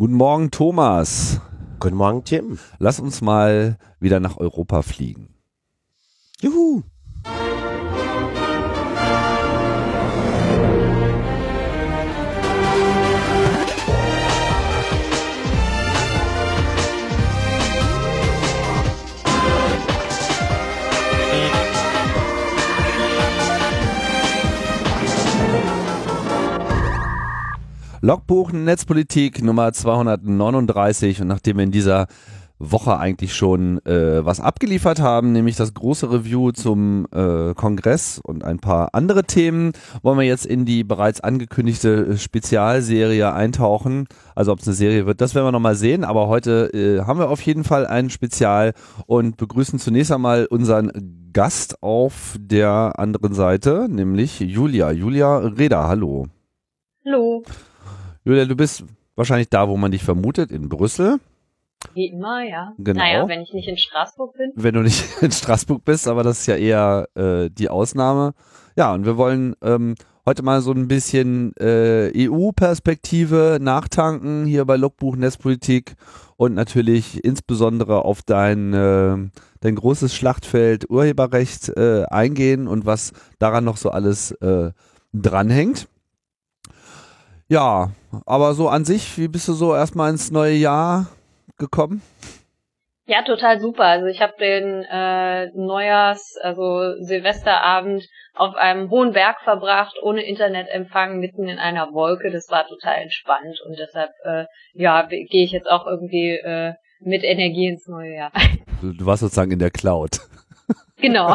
Guten Morgen, Thomas. Guten Morgen, Tim. Lass uns mal wieder nach Europa fliegen. Juhu. Logbuch Netzpolitik Nummer 239 und nachdem wir in dieser Woche eigentlich schon äh, was abgeliefert haben, nämlich das große Review zum äh, Kongress und ein paar andere Themen, wollen wir jetzt in die bereits angekündigte Spezialserie eintauchen. Also ob es eine Serie wird, das werden wir nochmal sehen, aber heute äh, haben wir auf jeden Fall ein Spezial und begrüßen zunächst einmal unseren Gast auf der anderen Seite, nämlich Julia. Julia Reda, hallo. Hallo. Julia, du bist wahrscheinlich da, wo man dich vermutet, in Brüssel. Wie immer, ja. Genau. Naja, wenn ich nicht in Straßburg bin. Wenn du nicht in Straßburg bist, aber das ist ja eher äh, die Ausnahme. Ja, und wir wollen ähm, heute mal so ein bisschen äh, EU-Perspektive nachtanken hier bei Logbuch Netzpolitik und natürlich insbesondere auf dein, äh, dein großes Schlachtfeld Urheberrecht äh, eingehen und was daran noch so alles äh, dranhängt. Ja, aber so an sich, wie bist du so erstmal ins neue Jahr gekommen? Ja, total super. Also ich habe den äh, Neujahrs, also Silvesterabend auf einem hohen Berg verbracht, ohne Internetempfang, mitten in einer Wolke. Das war total entspannt und deshalb äh, ja gehe ich jetzt auch irgendwie äh, mit Energie ins neue Jahr. Du, du warst sozusagen in der Cloud. Genau.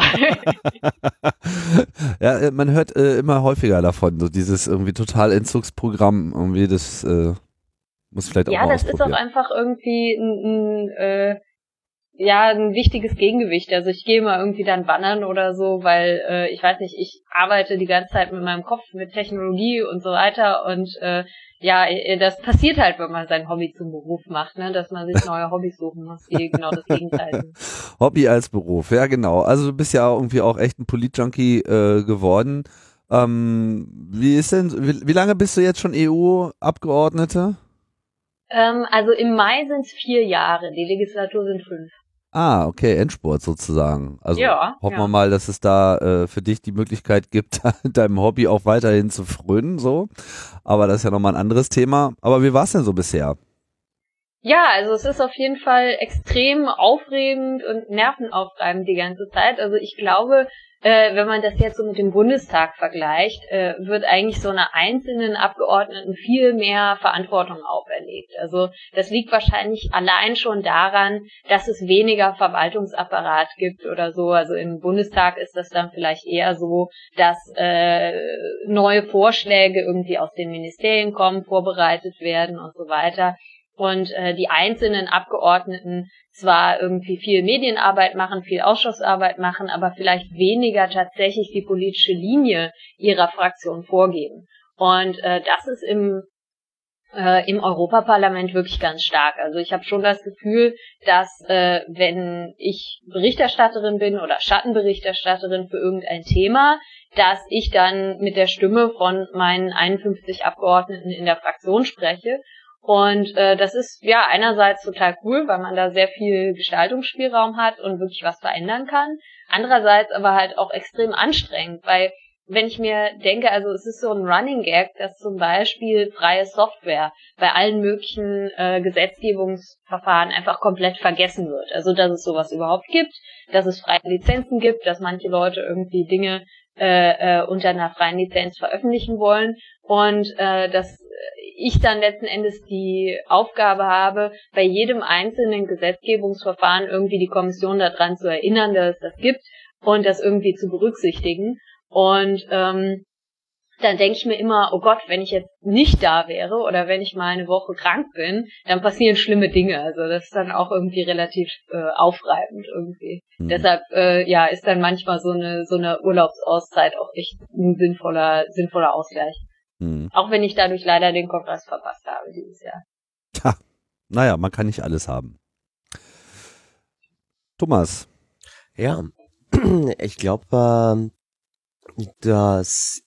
ja, äh, man hört äh, immer häufiger davon, so dieses irgendwie total Entzugsprogramm, irgendwie das äh, muss vielleicht auch ja, mal das ist auch einfach irgendwie ein, ein äh, ja ein wichtiges Gegengewicht. Also ich gehe mal irgendwie dann wandern oder so, weil äh, ich weiß nicht, ich arbeite die ganze Zeit mit meinem Kopf, mit Technologie und so weiter und äh, ja, das passiert halt, wenn man sein Hobby zum Beruf macht, ne? dass man sich neue Hobbys suchen muss, die genau das Gegenteil sind. Hobby als Beruf, ja genau. Also du bist ja irgendwie auch echt ein Polit-Junkie äh, geworden. Ähm, wie ist denn, wie, wie lange bist du jetzt schon EU-Abgeordnete? Ähm, also im Mai sind es vier Jahre, die Legislatur sind fünf. Ah, okay, Endspurt sozusagen. Also ja, hoffen ja. wir mal, dass es da äh, für dich die Möglichkeit gibt, deinem Hobby auch weiterhin zu frönen, so. Aber das ist ja nochmal ein anderes Thema. Aber wie war es denn so bisher? Ja, also es ist auf jeden Fall extrem aufregend und nervenaufreibend die ganze Zeit. Also ich glaube, äh, wenn man das jetzt so mit dem Bundestag vergleicht, äh, wird eigentlich so einer einzelnen Abgeordneten viel mehr Verantwortung auferlegt. Also das liegt wahrscheinlich allein schon daran, dass es weniger Verwaltungsapparat gibt oder so. Also im Bundestag ist das dann vielleicht eher so, dass äh, neue Vorschläge irgendwie aus den Ministerien kommen, vorbereitet werden und so weiter und äh, die einzelnen Abgeordneten zwar irgendwie viel Medienarbeit machen, viel Ausschussarbeit machen, aber vielleicht weniger tatsächlich die politische Linie ihrer Fraktion vorgeben. Und äh, das ist im äh, im Europaparlament wirklich ganz stark. Also ich habe schon das Gefühl, dass äh, wenn ich Berichterstatterin bin oder Schattenberichterstatterin für irgendein Thema, dass ich dann mit der Stimme von meinen 51 Abgeordneten in der Fraktion spreche und äh, das ist ja einerseits total cool, weil man da sehr viel Gestaltungsspielraum hat und wirklich was verändern kann. Andererseits aber halt auch extrem anstrengend, weil wenn ich mir denke, also es ist so ein Running Gag, dass zum Beispiel freie Software bei allen möglichen äh, Gesetzgebungsverfahren einfach komplett vergessen wird. Also dass es sowas überhaupt gibt, dass es freie Lizenzen gibt, dass manche Leute irgendwie Dinge äh, äh, unter einer freien Lizenz veröffentlichen wollen und äh, dass ich dann letzten Endes die Aufgabe habe, bei jedem einzelnen Gesetzgebungsverfahren irgendwie die Kommission daran zu erinnern, dass es das gibt und das irgendwie zu berücksichtigen. Und ähm, dann denke ich mir immer, oh Gott, wenn ich jetzt nicht da wäre oder wenn ich mal eine Woche krank bin, dann passieren schlimme Dinge. Also das ist dann auch irgendwie relativ äh, aufreibend irgendwie. Mhm. Deshalb äh, ja ist dann manchmal so eine so eine Urlaubsauszeit auch echt ein sinnvoller sinnvoller Ausgleich. Hm. Auch wenn ich dadurch leider den Kongress verpasst habe dieses Jahr. Tja, naja, man kann nicht alles haben. Thomas. Ja, ich glaube, ähm, das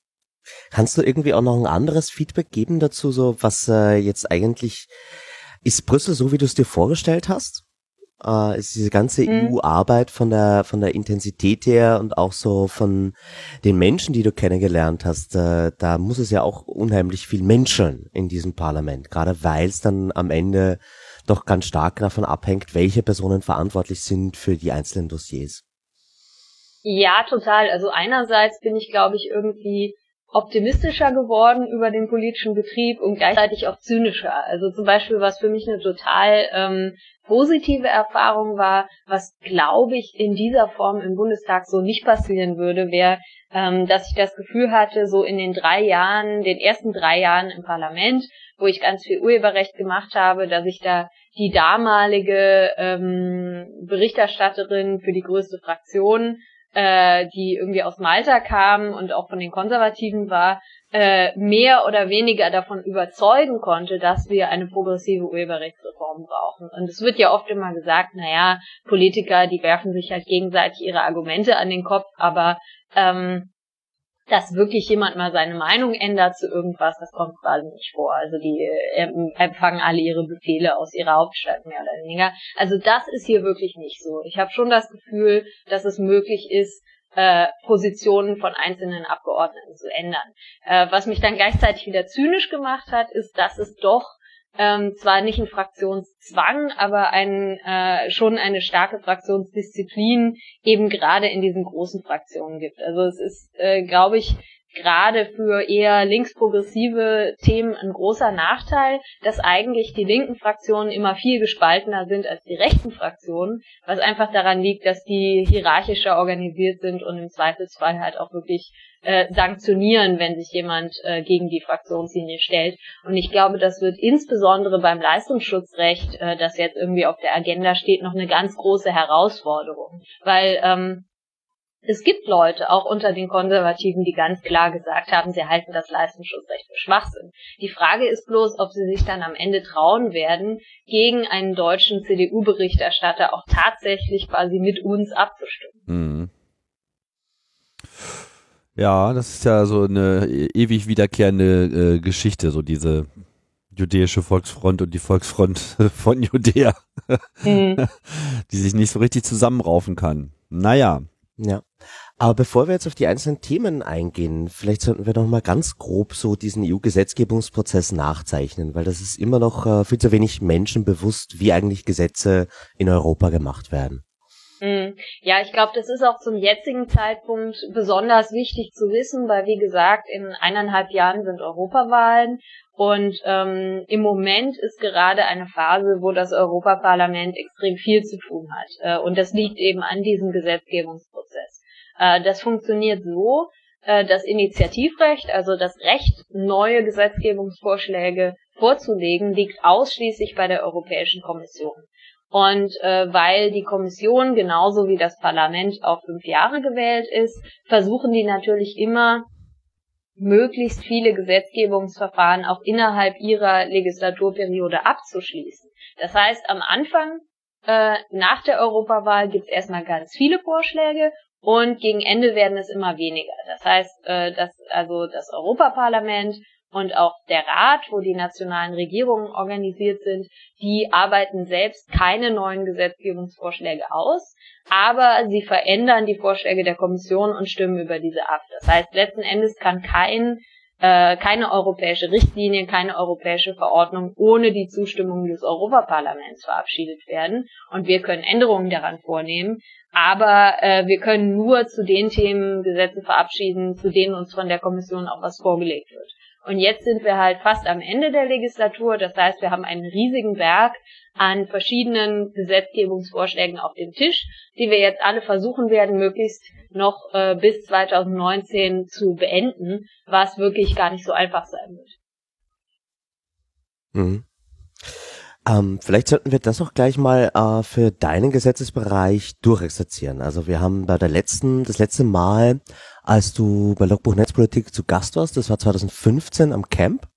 kannst du irgendwie auch noch ein anderes Feedback geben dazu, so was äh, jetzt eigentlich Ist Brüssel so, wie du es dir vorgestellt hast? Äh, ist diese ganze Mhm. EU-Arbeit von der von der Intensität her und auch so von den Menschen, die du kennengelernt hast, äh, da muss es ja auch unheimlich viel menscheln in diesem Parlament, gerade weil es dann am Ende doch ganz stark davon abhängt, welche Personen verantwortlich sind für die einzelnen Dossiers. Ja, total. Also einerseits bin ich, glaube ich, irgendwie optimistischer geworden über den politischen Betrieb und gleichzeitig auch zynischer. Also zum Beispiel, was für mich eine total ähm, positive Erfahrung war, was glaube ich in dieser Form im Bundestag so nicht passieren würde, wäre, ähm, dass ich das Gefühl hatte, so in den drei Jahren, den ersten drei Jahren im Parlament, wo ich ganz viel Urheberrecht gemacht habe, dass ich da die damalige ähm, Berichterstatterin für die größte Fraktion äh, die irgendwie aus Malta kam und auch von den Konservativen war, äh, mehr oder weniger davon überzeugen konnte, dass wir eine progressive Urheberrechtsreform brauchen. Und es wird ja oft immer gesagt, naja, Politiker, die werfen sich halt gegenseitig ihre Argumente an den Kopf, aber ähm, dass wirklich jemand mal seine Meinung ändert zu irgendwas, das kommt quasi nicht vor. Also die äh, empfangen alle ihre Befehle aus ihrer Hauptstadt mehr oder weniger. Also das ist hier wirklich nicht so. Ich habe schon das Gefühl, dass es möglich ist, äh, Positionen von einzelnen Abgeordneten zu ändern. Äh, was mich dann gleichzeitig wieder zynisch gemacht hat, ist, dass es doch ähm, zwar nicht ein Fraktionszwang, aber ein, äh, schon eine starke Fraktionsdisziplin eben gerade in diesen großen Fraktionen gibt. Also es ist, äh, glaube ich, gerade für eher linksprogressive Themen ein großer Nachteil, dass eigentlich die linken Fraktionen immer viel gespaltener sind als die rechten Fraktionen, was einfach daran liegt, dass die hierarchischer organisiert sind und im Zweifelsfall halt auch wirklich äh, sanktionieren, wenn sich jemand äh, gegen die Fraktionslinie stellt. Und ich glaube, das wird insbesondere beim Leistungsschutzrecht, äh, das jetzt irgendwie auf der Agenda steht, noch eine ganz große Herausforderung. Weil ähm, es gibt Leute, auch unter den Konservativen, die ganz klar gesagt haben, sie halten das Leistungsschutzrecht für Schwachsinn. Die Frage ist bloß, ob sie sich dann am Ende trauen werden, gegen einen deutschen CDU-Berichterstatter auch tatsächlich quasi mit uns abzustimmen. Mhm. Ja, das ist ja so eine ewig wiederkehrende äh, Geschichte, so diese jüdische Volksfront und die Volksfront von Judäa, Mhm. die sich nicht so richtig zusammenraufen kann. Naja, Ja. Aber bevor wir jetzt auf die einzelnen Themen eingehen, vielleicht sollten wir noch mal ganz grob so diesen EU-Gesetzgebungsprozess nachzeichnen, weil das ist immer noch äh, viel zu wenig Menschen bewusst, wie eigentlich Gesetze in Europa gemacht werden. Mhm. Ja, ich glaube, das ist auch zum jetzigen Zeitpunkt besonders wichtig zu wissen, weil wie gesagt, in eineinhalb Jahren sind Europawahlen und ähm, im Moment ist gerade eine Phase, wo das Europaparlament extrem viel zu tun hat. Äh, und das liegt eben an diesem Gesetzgebungsprozess. Äh, das funktioniert so, äh, das Initiativrecht, also das Recht, neue Gesetzgebungsvorschläge vorzulegen, liegt ausschließlich bei der Europäischen Kommission. Und äh, weil die Kommission genauso wie das Parlament auf fünf Jahre gewählt ist, versuchen die natürlich immer möglichst viele Gesetzgebungsverfahren auch innerhalb ihrer Legislaturperiode abzuschließen. Das heißt, am Anfang, äh, nach der Europawahl, gibt es erstmal ganz viele Vorschläge und gegen Ende werden es immer weniger. Das heißt, äh, dass also das Europaparlament und auch der Rat, wo die nationalen Regierungen organisiert sind, die arbeiten selbst keine neuen Gesetzgebungsvorschläge aus, aber sie verändern die Vorschläge der Kommission und stimmen über diese ab. Das heißt, letzten Endes kann kein äh, keine europäische Richtlinie, keine europäische Verordnung ohne die Zustimmung des Europaparlaments verabschiedet werden. Und wir können Änderungen daran vornehmen, aber äh, wir können nur zu den Themen Gesetze verabschieden, zu denen uns von der Kommission auch was vorgelegt wird. Und jetzt sind wir halt fast am Ende der Legislatur. Das heißt, wir haben einen riesigen Berg an verschiedenen Gesetzgebungsvorschlägen auf dem Tisch, die wir jetzt alle versuchen werden, möglichst noch äh, bis 2019 zu beenden, was wirklich gar nicht so einfach sein wird. Mhm. Ähm, vielleicht sollten wir das auch gleich mal äh, für deinen Gesetzesbereich durchexerzieren. Also wir haben bei der letzten, das letzte Mal, als du bei Logbuch Netzpolitik zu Gast warst, das war 2015 am Camp.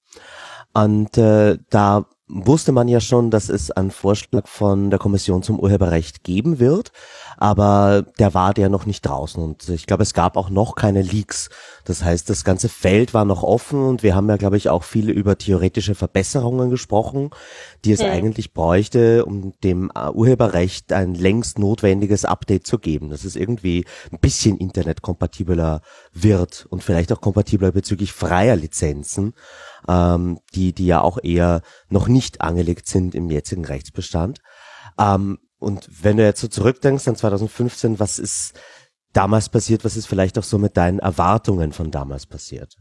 Und äh, da wusste man ja schon, dass es einen Vorschlag von der Kommission zum Urheberrecht geben wird, aber der war der noch nicht draußen und ich glaube, es gab auch noch keine Leaks. Das heißt, das ganze Feld war noch offen und wir haben ja, glaube ich, auch viele über theoretische Verbesserungen gesprochen, die es ja. eigentlich bräuchte, um dem Urheberrecht ein längst notwendiges Update zu geben, dass es irgendwie ein bisschen internetkompatibler wird und vielleicht auch kompatibler bezüglich freier Lizenzen ähm, die, die ja auch eher noch nicht angelegt sind im jetzigen Rechtsbestand. Ähm, und wenn du jetzt so zurückdenkst an 2015, was ist damals passiert, was ist vielleicht auch so mit deinen Erwartungen von damals passiert?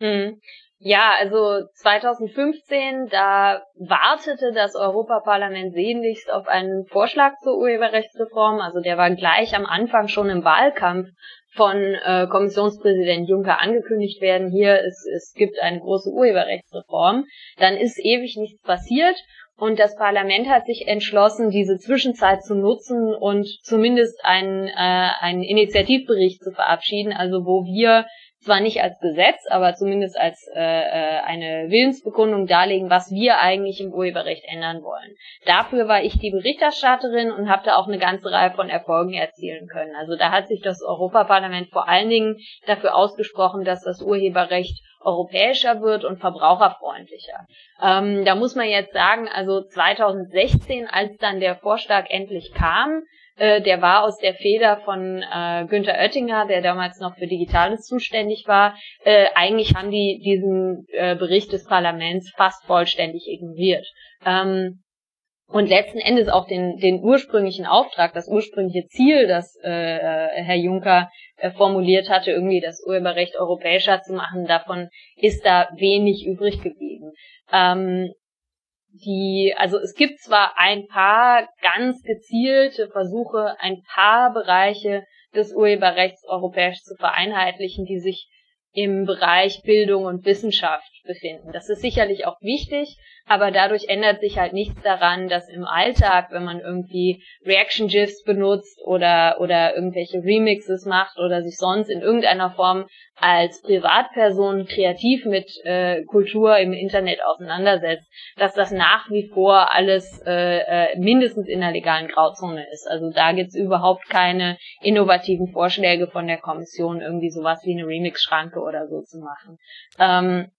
Hm. Ja, also 2015, da wartete das Europaparlament sehnlichst auf einen Vorschlag zur Urheberrechtsreform. Also der war gleich am Anfang schon im Wahlkampf von äh, Kommissionspräsident Juncker angekündigt werden, hier es, es gibt eine große Urheberrechtsreform, dann ist ewig nichts passiert und das Parlament hat sich entschlossen, diese Zwischenzeit zu nutzen und zumindest einen, äh, einen Initiativbericht zu verabschieden, also wo wir zwar nicht als Gesetz, aber zumindest als äh, äh, eine Willensbekundung darlegen, was wir eigentlich im Urheberrecht ändern wollen. Dafür war ich die Berichterstatterin und habe da auch eine ganze Reihe von Erfolgen erzielen können. Also da hat sich das Europaparlament vor allen Dingen dafür ausgesprochen, dass das Urheberrecht europäischer wird und verbraucherfreundlicher. Ähm, da muss man jetzt sagen, also 2016, als dann der Vorschlag endlich kam, äh, der war aus der Feder von äh, Günther Oettinger, der damals noch für Digitales zuständig war. Äh, eigentlich haben die diesen äh, Bericht des Parlaments fast vollständig ignoriert. Ähm, und letzten Endes auch den, den ursprünglichen Auftrag, das ursprüngliche Ziel, das äh, äh Herr Juncker äh, formuliert hatte, irgendwie das Urheberrecht europäischer zu machen, davon ist da wenig übrig geblieben. Ähm, die, also es gibt zwar ein paar ganz gezielte Versuche, ein paar Bereiche des Urheberrechts europäisch zu vereinheitlichen, die sich im Bereich Bildung und Wissenschaft befinden. Das ist sicherlich auch wichtig, aber dadurch ändert sich halt nichts daran, dass im Alltag, wenn man irgendwie Reaction GIFs benutzt oder oder irgendwelche Remixes macht oder sich sonst in irgendeiner Form als Privatperson kreativ mit äh, Kultur im Internet auseinandersetzt, dass das nach wie vor alles äh, äh, mindestens in der legalen Grauzone ist. Also da gibt's überhaupt keine innovativen Vorschläge von der Kommission, irgendwie sowas wie eine Remix-Schranke oder so zu machen. Ähm,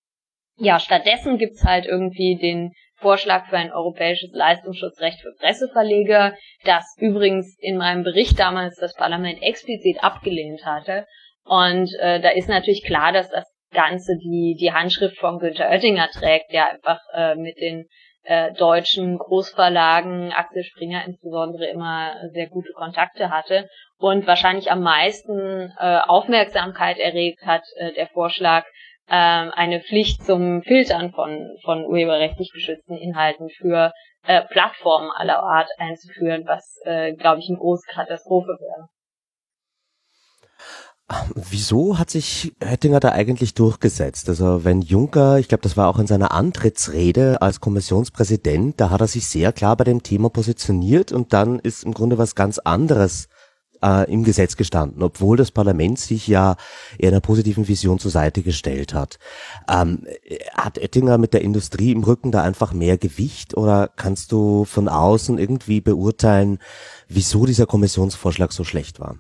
ja, stattdessen gibt's halt irgendwie den Vorschlag für ein europäisches Leistungsschutzrecht für Presseverleger, das übrigens in meinem Bericht damals das Parlament explizit abgelehnt hatte. Und äh, da ist natürlich klar, dass das Ganze die, die Handschrift von Günther Oettinger trägt, der einfach äh, mit den äh, deutschen Großverlagen, Axel Springer insbesondere, immer sehr gute Kontakte hatte und wahrscheinlich am meisten äh, Aufmerksamkeit erregt hat äh, der Vorschlag, ähm, eine Pflicht zum Filtern von, von urheberrechtlich geschützten Inhalten für äh, Plattformen aller Art einzuführen, was, äh, glaube ich, eine große Katastrophe wäre. Wieso hat sich Oettinger da eigentlich durchgesetzt? Also wenn Juncker, ich glaube, das war auch in seiner Antrittsrede als Kommissionspräsident, da hat er sich sehr klar bei dem Thema positioniert und dann ist im Grunde was ganz anderes äh, im Gesetz gestanden, obwohl das Parlament sich ja eher einer positiven Vision zur Seite gestellt hat. Ähm, hat Oettinger mit der Industrie im Rücken da einfach mehr Gewicht oder kannst du von außen irgendwie beurteilen, wieso dieser Kommissionsvorschlag so schlecht war?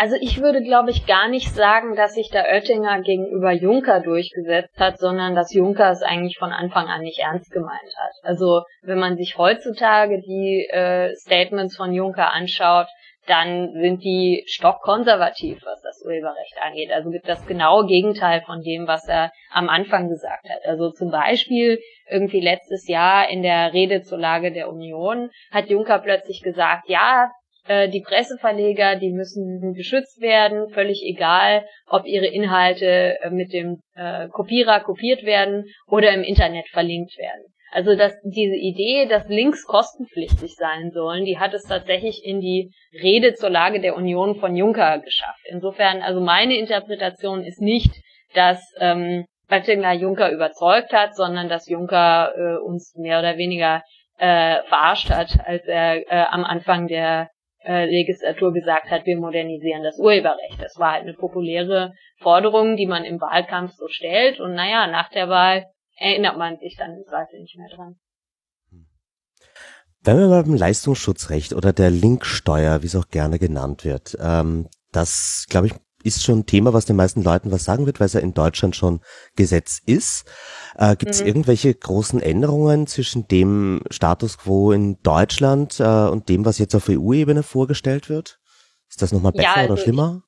Also ich würde, glaube ich, gar nicht sagen, dass sich der Oettinger gegenüber Juncker durchgesetzt hat, sondern dass Juncker es eigentlich von Anfang an nicht ernst gemeint hat. Also wenn man sich heutzutage die äh, Statements von Juncker anschaut, dann sind die stockkonservativ, was das Urheberrecht angeht. Also gibt das genaue Gegenteil von dem, was er am Anfang gesagt hat. Also zum Beispiel irgendwie letztes Jahr in der Rede zur Lage der Union hat Juncker plötzlich gesagt, ja, äh, die Presseverleger, die müssen geschützt werden, völlig egal, ob ihre Inhalte äh, mit dem äh, Kopierer kopiert werden oder im Internet verlinkt werden. Also dass diese Idee, dass Links kostenpflichtig sein sollen, die hat es tatsächlich in die Rede zur Lage der Union von Juncker geschafft. Insofern, also meine Interpretation ist nicht, dass ähm, Oettinger Juncker überzeugt hat, sondern dass Juncker äh, uns mehr oder weniger äh, verarscht hat, als er äh, am Anfang der äh, Legislatur gesagt hat, wir modernisieren das Urheberrecht. Das war halt eine populäre Forderung, die man im Wahlkampf so stellt. Und naja, nach der Wahl erinnert man sich dann im Zweifel nicht mehr dran. Wenn wir beim Leistungsschutzrecht oder der Linksteuer, wie es auch gerne genannt wird, ähm, das, glaube ich, ist schon ein Thema, was den meisten Leuten was sagen wird, weil es ja in Deutschland schon Gesetz ist. Äh, Gibt es mhm. irgendwelche großen Änderungen zwischen dem Status quo in Deutschland äh, und dem, was jetzt auf EU-Ebene vorgestellt wird? Ist das nochmal besser ja, also oder schlimmer?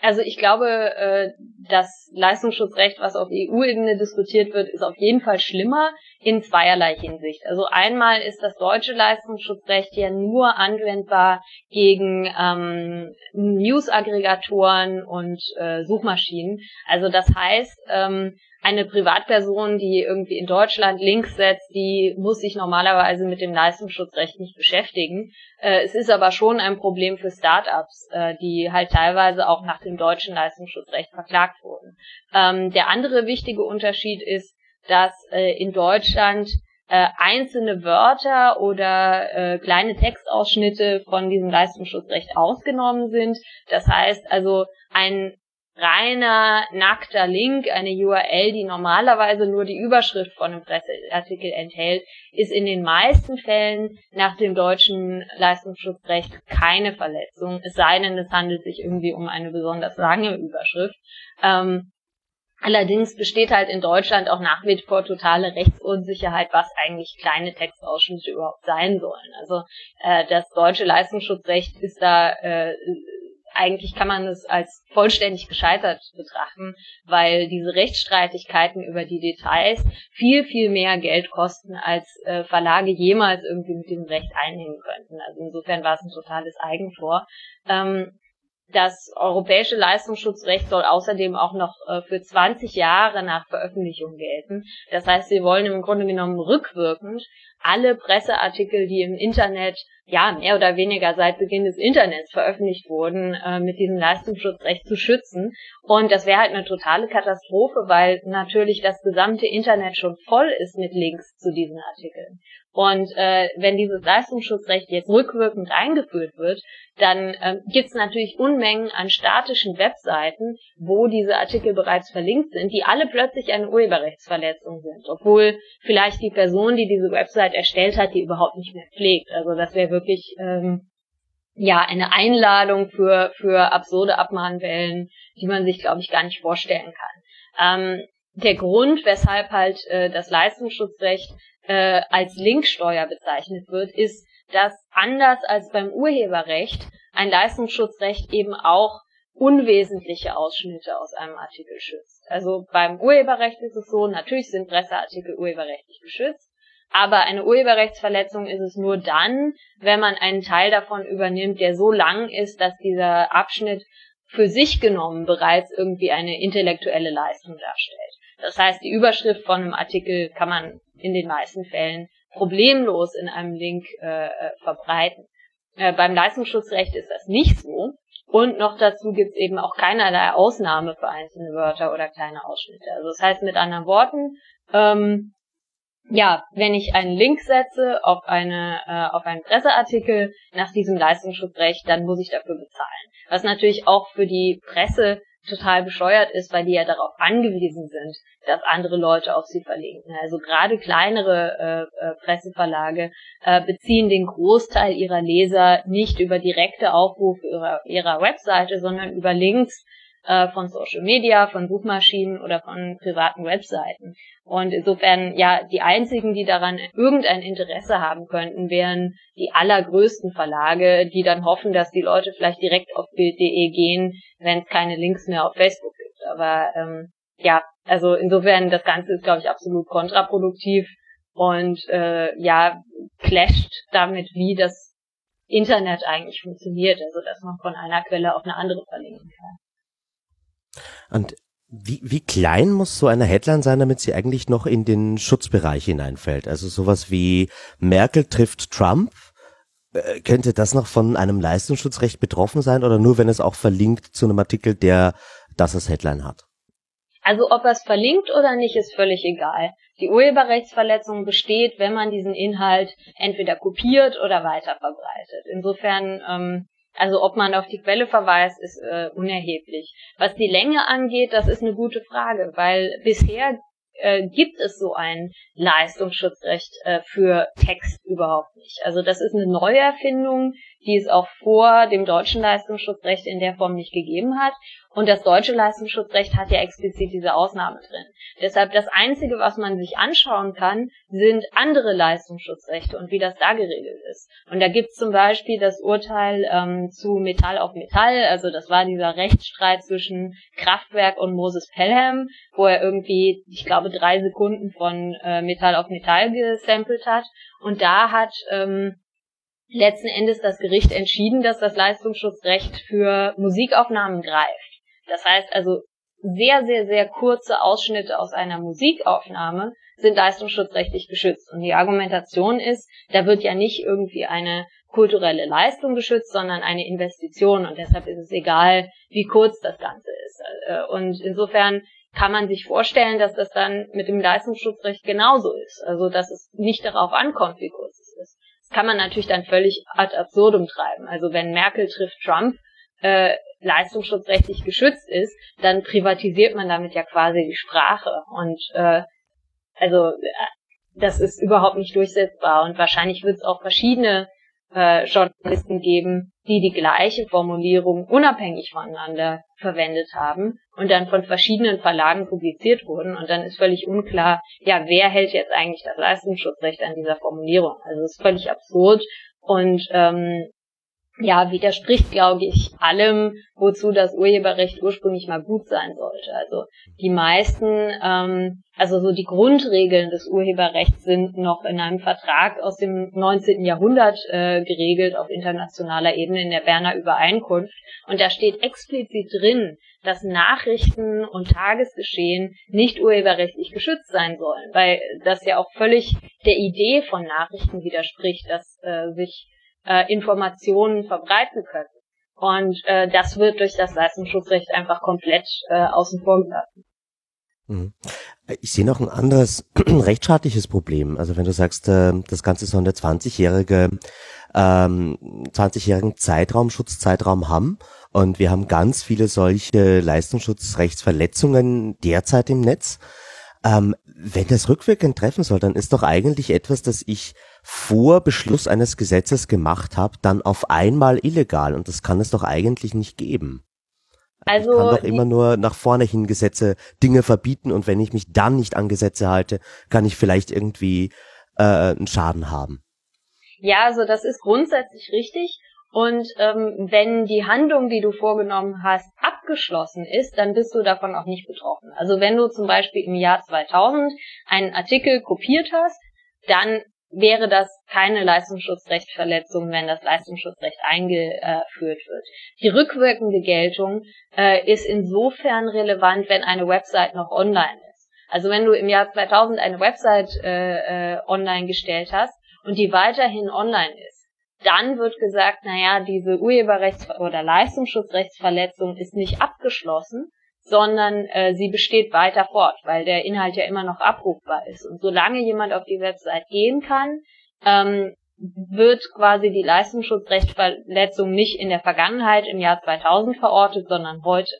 Also ich glaube, äh, das Leistungsschutzrecht, was auf EU-Ebene diskutiert wird, ist auf jeden Fall schlimmer in zweierlei Hinsicht. Also einmal ist das deutsche Leistungsschutzrecht ja nur anwendbar gegen ähm, News-Aggregatoren und äh, Suchmaschinen. Also das heißt, ähm, eine Privatperson, die irgendwie in Deutschland Links setzt, die muss sich normalerweise mit dem Leistungsschutzrecht nicht beschäftigen. Äh, es ist aber schon ein Problem für Startups, äh, die halt teilweise auch nach dem deutschen Leistungsschutzrecht verklagt wurden. Ähm, der andere wichtige Unterschied ist, dass äh, in Deutschland äh, einzelne Wörter oder äh, kleine Textausschnitte von diesem Leistungsschutzrecht ausgenommen sind. Das heißt also, ein reiner, nackter Link, eine URL, die normalerweise nur die Überschrift von einem Presseartikel enthält, ist in den meisten Fällen nach dem deutschen Leistungsschutzrecht keine Verletzung, es sei denn, es handelt sich irgendwie um eine besonders lange Überschrift. Ähm, allerdings besteht halt in Deutschland auch nach wie vor totale Rechtsunsicherheit, was eigentlich kleine Textausschnitte überhaupt sein sollen. Also äh, das deutsche Leistungsschutzrecht ist da äh, eigentlich kann man es als vollständig gescheitert betrachten, weil diese Rechtsstreitigkeiten über die Details viel, viel mehr Geld kosten, als äh, Verlage jemals irgendwie mit diesem Recht einnehmen könnten. Also insofern war es ein totales Eigentor. Ähm, das europäische Leistungsschutzrecht soll außerdem auch noch äh, für 20 Jahre nach Veröffentlichung gelten. Das heißt, sie wollen im Grunde genommen rückwirkend alle Presseartikel, die im Internet ja mehr oder weniger seit Beginn des Internets veröffentlicht wurden, äh, mit diesem Leistungsschutzrecht zu schützen. Und das wäre halt eine totale Katastrophe, weil natürlich das gesamte Internet schon voll ist mit Links zu diesen Artikeln. Und äh, wenn dieses Leistungsschutzrecht jetzt rückwirkend eingeführt wird, dann äh, gibt es natürlich Unmengen an statischen Webseiten, wo diese Artikel bereits verlinkt sind, die alle plötzlich eine Urheberrechtsverletzung sind, obwohl vielleicht die Person, die diese Website erstellt hat, die überhaupt nicht mehr pflegt. Also das wäre wirklich ähm, ja eine Einladung für für absurde Abmahnwellen, die man sich, glaube ich, gar nicht vorstellen kann. Ähm, der Grund, weshalb halt äh, das Leistungsschutzrecht äh, als Linksteuer bezeichnet wird, ist, dass anders als beim Urheberrecht ein Leistungsschutzrecht eben auch unwesentliche Ausschnitte aus einem Artikel schützt. Also beim Urheberrecht ist es so, natürlich sind Presseartikel urheberrechtlich geschützt, aber eine Urheberrechtsverletzung ist es nur dann, wenn man einen Teil davon übernimmt, der so lang ist, dass dieser Abschnitt für sich genommen bereits irgendwie eine intellektuelle Leistung darstellt. Das heißt, die Überschrift von einem Artikel kann man in den meisten Fällen problemlos in einem Link äh, äh, verbreiten. Äh, beim Leistungsschutzrecht ist das nicht so. Und noch dazu gibt es eben auch keinerlei Ausnahme für einzelne Wörter oder kleine Ausschnitte. Also das heißt mit anderen Worten, ähm, ja, wenn ich einen Link setze auf eine äh, auf einen Presseartikel nach diesem Leistungsschutzrecht, dann muss ich dafür bezahlen. Was natürlich auch für die Presse total bescheuert ist, weil die ja darauf angewiesen sind, dass andere Leute auf sie verlinken. Also gerade kleinere äh, äh, Presseverlage äh, beziehen den Großteil ihrer Leser nicht über direkte Aufrufe ihrer, ihrer Webseite, sondern über Links äh, von Social Media, von Suchmaschinen oder von privaten Webseiten. Und insofern, ja, die einzigen, die daran irgendein Interesse haben könnten, wären die allergrößten Verlage, die dann hoffen, dass die Leute vielleicht direkt auf Bild.de gehen, wenn es keine Links mehr auf Facebook gibt. Aber ähm, ja, also insofern, das Ganze ist, glaube ich, absolut kontraproduktiv und äh, ja, clasht damit, wie das Internet eigentlich funktioniert, also dass man von einer Quelle auf eine andere verlinken kann. Und wie, wie klein muss so eine Headline sein, damit sie eigentlich noch in den Schutzbereich hineinfällt? Also sowas wie Merkel trifft Trump. Äh, könnte das noch von einem Leistungsschutzrecht betroffen sein oder nur, wenn es auch verlinkt zu einem Artikel, der das als Headline hat? Also ob er es verlinkt oder nicht, ist völlig egal. Die Urheberrechtsverletzung besteht, wenn man diesen Inhalt entweder kopiert oder weiterverbreitet. Insofern ähm, also ob man auf die Quelle verweist, ist äh, unerheblich. Was die Länge angeht, das ist eine gute Frage, weil bisher äh, gibt es so ein Leistungsschutzrecht äh, für Text überhaupt nicht. Also das ist eine Neuerfindung, die es auch vor dem deutschen Leistungsschutzrecht in der Form nicht gegeben hat. Und das deutsche Leistungsschutzrecht hat ja explizit diese Ausnahme drin. Deshalb das Einzige, was man sich anschauen kann, sind andere Leistungsschutzrechte und wie das da geregelt ist. Und da gibt es zum Beispiel das Urteil ähm, zu Metall auf Metall, also das war dieser Rechtsstreit zwischen Kraftwerk und Moses Pelham, wo er irgendwie, ich glaube, drei Sekunden von äh, Metall auf Metall gesampelt hat. Und da hat ähm, letzten Endes das Gericht entschieden, dass das Leistungsschutzrecht für Musikaufnahmen greift. Das heißt also, sehr, sehr, sehr kurze Ausschnitte aus einer Musikaufnahme sind leistungsschutzrechtlich geschützt. Und die Argumentation ist, da wird ja nicht irgendwie eine kulturelle Leistung geschützt, sondern eine Investition. Und deshalb ist es egal, wie kurz das Ganze ist. Äh, und insofern kann man sich vorstellen, dass das dann mit dem Leistungsschutzrecht genauso ist. Also, dass es nicht darauf ankommt, wie kurz es ist. Kann man natürlich dann völlig ad absurdum treiben. Also, wenn Merkel trifft Trump, äh, leistungsschutzrechtlich geschützt ist, dann privatisiert man damit ja quasi die Sprache. Und äh, also äh, das ist überhaupt nicht durchsetzbar. Und wahrscheinlich wird es auch verschiedene äh, Journalisten geben, die die gleiche Formulierung unabhängig voneinander verwendet haben und dann von verschiedenen Verlagen publiziert wurden und dann ist völlig unklar, ja, wer hält jetzt eigentlich das Leistungsschutzrecht an dieser Formulierung? Also es ist völlig absurd und ähm, ja, widerspricht, glaube ich, allem, wozu das Urheberrecht ursprünglich mal gut sein sollte. Also die meisten, ähm, also so die Grundregeln des Urheberrechts sind noch in einem Vertrag aus dem 19. Jahrhundert äh, geregelt auf internationaler Ebene in der Berner Übereinkunft. Und da steht explizit drin, dass Nachrichten und Tagesgeschehen nicht urheberrechtlich geschützt sein sollen, weil das ja auch völlig der Idee von Nachrichten widerspricht, dass äh, sich äh, Informationen verbreiten können. Und äh, das wird durch das Leistungsschutzrecht einfach komplett äh, außen vor gelassen. Mhm. Ich sehe noch ein anderes rechtsstaatliches Problem. Also wenn du sagst, äh, das Ganze soll eine 20-jährige, ähm, 20-jährigen Zeitraum, Schutzzeitraum haben und wir haben ganz viele solche Leistungsschutzrechtsverletzungen derzeit im Netz. Ähm, wenn das rückwirkend treffen soll, dann ist doch eigentlich etwas, das ich vor Beschluss eines Gesetzes gemacht habe, dann auf einmal illegal. Und das kann es doch eigentlich nicht geben. Also ich kann doch immer nur nach vorne hin Gesetze Dinge verbieten und wenn ich mich dann nicht an Gesetze halte, kann ich vielleicht irgendwie äh, einen Schaden haben. Ja, also das ist grundsätzlich richtig. Und ähm, wenn die Handlung, die du vorgenommen hast, abgeschlossen ist, dann bist du davon auch nicht betroffen. Also wenn du zum Beispiel im Jahr 2000 einen Artikel kopiert hast, dann wäre das keine Leistungsschutzrechtsverletzung, wenn das Leistungsschutzrecht eingeführt wird. Die rückwirkende Geltung äh, ist insofern relevant, wenn eine Website noch online ist. Also wenn du im Jahr 2000 eine Website äh, äh, online gestellt hast und die weiterhin online ist, dann wird gesagt, naja, diese Urheberrechts- oder Leistungsschutzrechtsverletzung ist nicht abgeschlossen, sondern äh, sie besteht weiter fort, weil der Inhalt ja immer noch abrufbar ist. Und solange jemand auf die Website gehen kann, ähm, wird quasi die Leistungsschutzrechtsverletzung nicht in der Vergangenheit im Jahr 2000 verortet, sondern heute.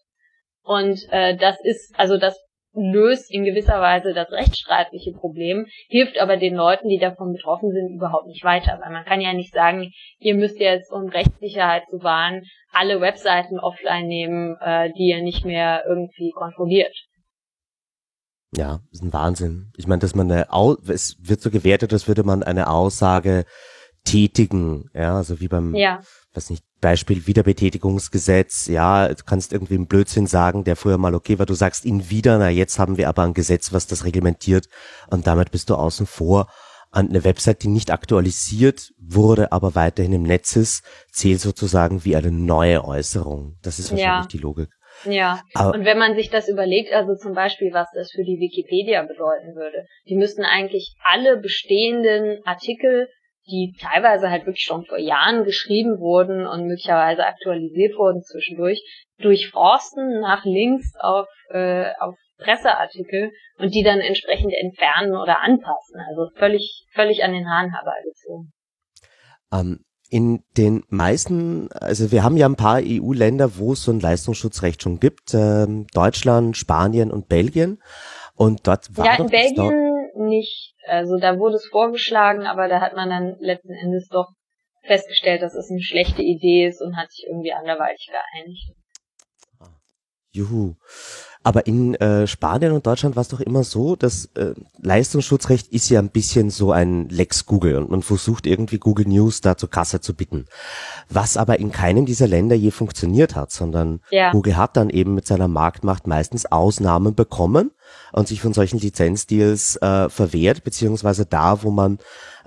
Und äh, das ist, also das löst in gewisser Weise das rechtsstreitliche Problem, hilft aber den Leuten, die davon betroffen sind, überhaupt nicht weiter. Weil man kann ja nicht sagen, ihr müsst jetzt, um Rechtssicherheit zu wahren, alle Webseiten offline nehmen, äh, die ihr nicht mehr irgendwie kontrolliert. Ja, ist ein Wahnsinn. Ich meine, dass man eine, Au es wird so gewertet, als würde man eine Aussage tätigen, ja, also wie beim, ja. Weiß nicht, Beispiel Wiederbetätigungsgesetz, ja, du kannst irgendwie einen Blödsinn sagen, der früher mal okay war, du sagst ihn wieder, na jetzt haben wir aber ein Gesetz, was das reglementiert und damit bist du außen vor. An eine Website, die nicht aktualisiert wurde, aber weiterhin im Netz ist, zählt sozusagen wie eine neue Äußerung. Das ist wahrscheinlich ja. die Logik. Ja, aber und wenn man sich das überlegt, also zum Beispiel, was das für die Wikipedia bedeuten würde, die müssten eigentlich alle bestehenden Artikel die teilweise halt wirklich schon vor Jahren geschrieben wurden und möglicherweise aktualisiert wurden zwischendurch, durchforsten nach Links auf, äh, auf Presseartikel und die dann entsprechend entfernen oder anpassen. Also völlig, völlig an den Haaren herbeigezogen. Ähm, in den meisten, also wir haben ja ein paar EU-Länder, wo es so ein Leistungsschutzrecht schon gibt, ähm, Deutschland, Spanien und Belgien. Und dort war ja, in Belgien nicht. Also da wurde es vorgeschlagen, aber da hat man dann letzten Endes doch festgestellt, dass es eine schlechte Idee ist und hat sich irgendwie anderweitig geeinigt. Juhu. Aber in äh, Spanien und Deutschland war es doch immer so, dass äh, Leistungsschutzrecht ist ja ein bisschen so ein Lex Google und man versucht irgendwie Google News da zur Kasse zu bitten. Was aber in keinem dieser Länder je funktioniert hat, sondern ja. Google hat dann eben mit seiner Marktmacht meistens Ausnahmen bekommen und sich von solchen Lizenzdeals äh, verwehrt, beziehungsweise da, wo man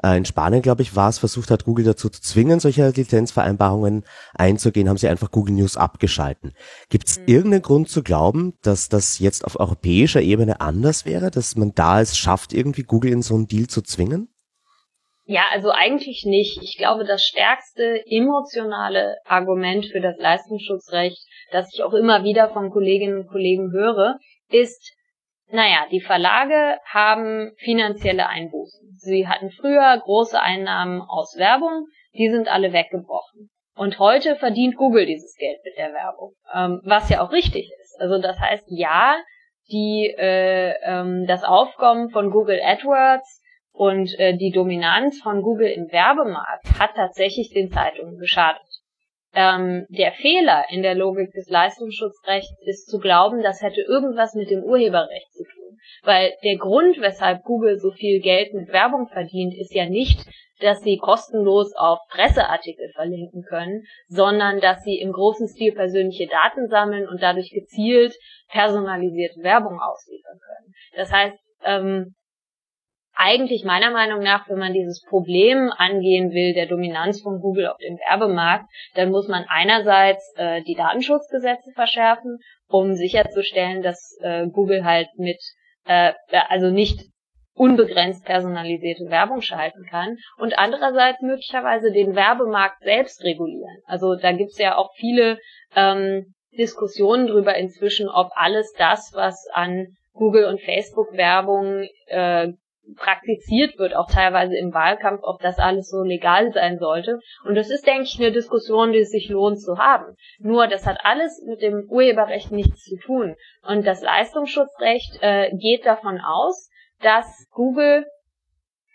äh, in Spanien, glaube ich, war es, versucht hat, Google dazu zu zwingen, solche Lizenzvereinbarungen einzugehen, haben sie einfach Google News abgeschalten. Gibt es mhm. irgendeinen Grund zu glauben, dass das jetzt auf europäischer Ebene anders wäre, dass man da es schafft, irgendwie Google in so einen Deal zu zwingen? Ja, also eigentlich nicht. Ich glaube, das stärkste emotionale Argument für das Leistungsschutzrecht, das ich auch immer wieder von Kolleginnen und Kollegen höre, ist, naja, die Verlage haben finanzielle Einbußen. Sie hatten früher große Einnahmen aus Werbung, die sind alle weggebrochen. Und heute verdient Google dieses Geld mit der Werbung, ähm, was ja auch richtig ist. Also das heißt, ja, die äh, ähm, das Aufkommen von Google AdWords und äh, die Dominanz von Google im Werbemarkt hat tatsächlich den Zeitungen geschadet. Ähm, der Fehler in der Logik des Leistungsschutzrechts ist zu glauben, das hätte irgendwas mit dem Urheberrecht zu. Weil der Grund, weshalb Google so viel Geld mit Werbung verdient, ist ja nicht, dass sie kostenlos auf Presseartikel verlinken können, sondern dass sie im großen Stil persönliche Daten sammeln und dadurch gezielt personalisierte Werbung ausliefern können. Das heißt, ähm, eigentlich meiner Meinung nach, wenn man dieses Problem angehen will, der Dominanz von Google auf dem Werbemarkt, dann muss man einerseits äh, die Datenschutzgesetze verschärfen, um sicherzustellen, dass äh, Google halt mit, äh, also nicht unbegrenzt personalisierte Werbung schalten kann und andererseits möglicherweise den Werbemarkt selbst regulieren. Also da gibt's ja auch viele ähm, Diskussionen drüber inzwischen, ob alles das, was an Google und Facebook Werbung äh, praktiziert wird, auch teilweise im Wahlkampf, ob das alles so legal sein sollte. Und das ist, denke ich, eine Diskussion, die es sich lohnt zu haben. Nur, das hat alles mit dem Urheberrecht nichts zu tun. Und das Leistungsschutzrecht äh, geht davon aus, dass Google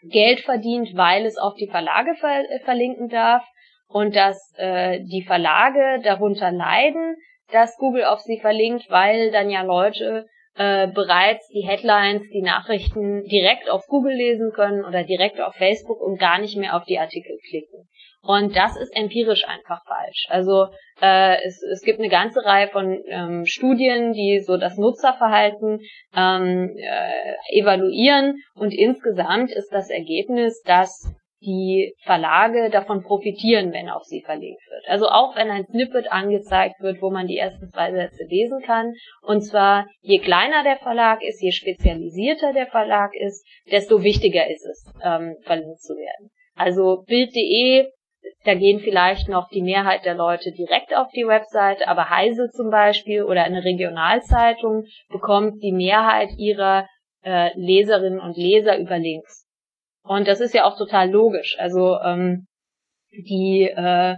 Geld verdient, weil es auf die Verlage ver verlinken darf und dass äh, die Verlage darunter leiden, dass Google auf sie verlinkt, weil dann ja Leute äh, bereits die Headlines, die Nachrichten direkt auf Google lesen können oder direkt auf Facebook und gar nicht mehr auf die Artikel klicken. Und das ist empirisch einfach falsch. Also äh, es, es gibt eine ganze Reihe von ähm, Studien, die so das Nutzerverhalten ähm, äh, evaluieren und insgesamt ist das Ergebnis, dass die Verlage davon profitieren, wenn auf sie verlinkt wird. Also auch wenn ein Snippet angezeigt wird, wo man die ersten zwei Sätze lesen kann. Und zwar, je kleiner der Verlag ist, je spezialisierter der Verlag ist, desto wichtiger ist es, ähm, verlinkt zu werden. Also Bild.de, da gehen vielleicht noch die Mehrheit der Leute direkt auf die Webseite, aber Heise zum Beispiel oder eine Regionalzeitung bekommt die Mehrheit ihrer äh, Leserinnen und Leser über Links. Und das ist ja auch total logisch. Also ähm, die äh,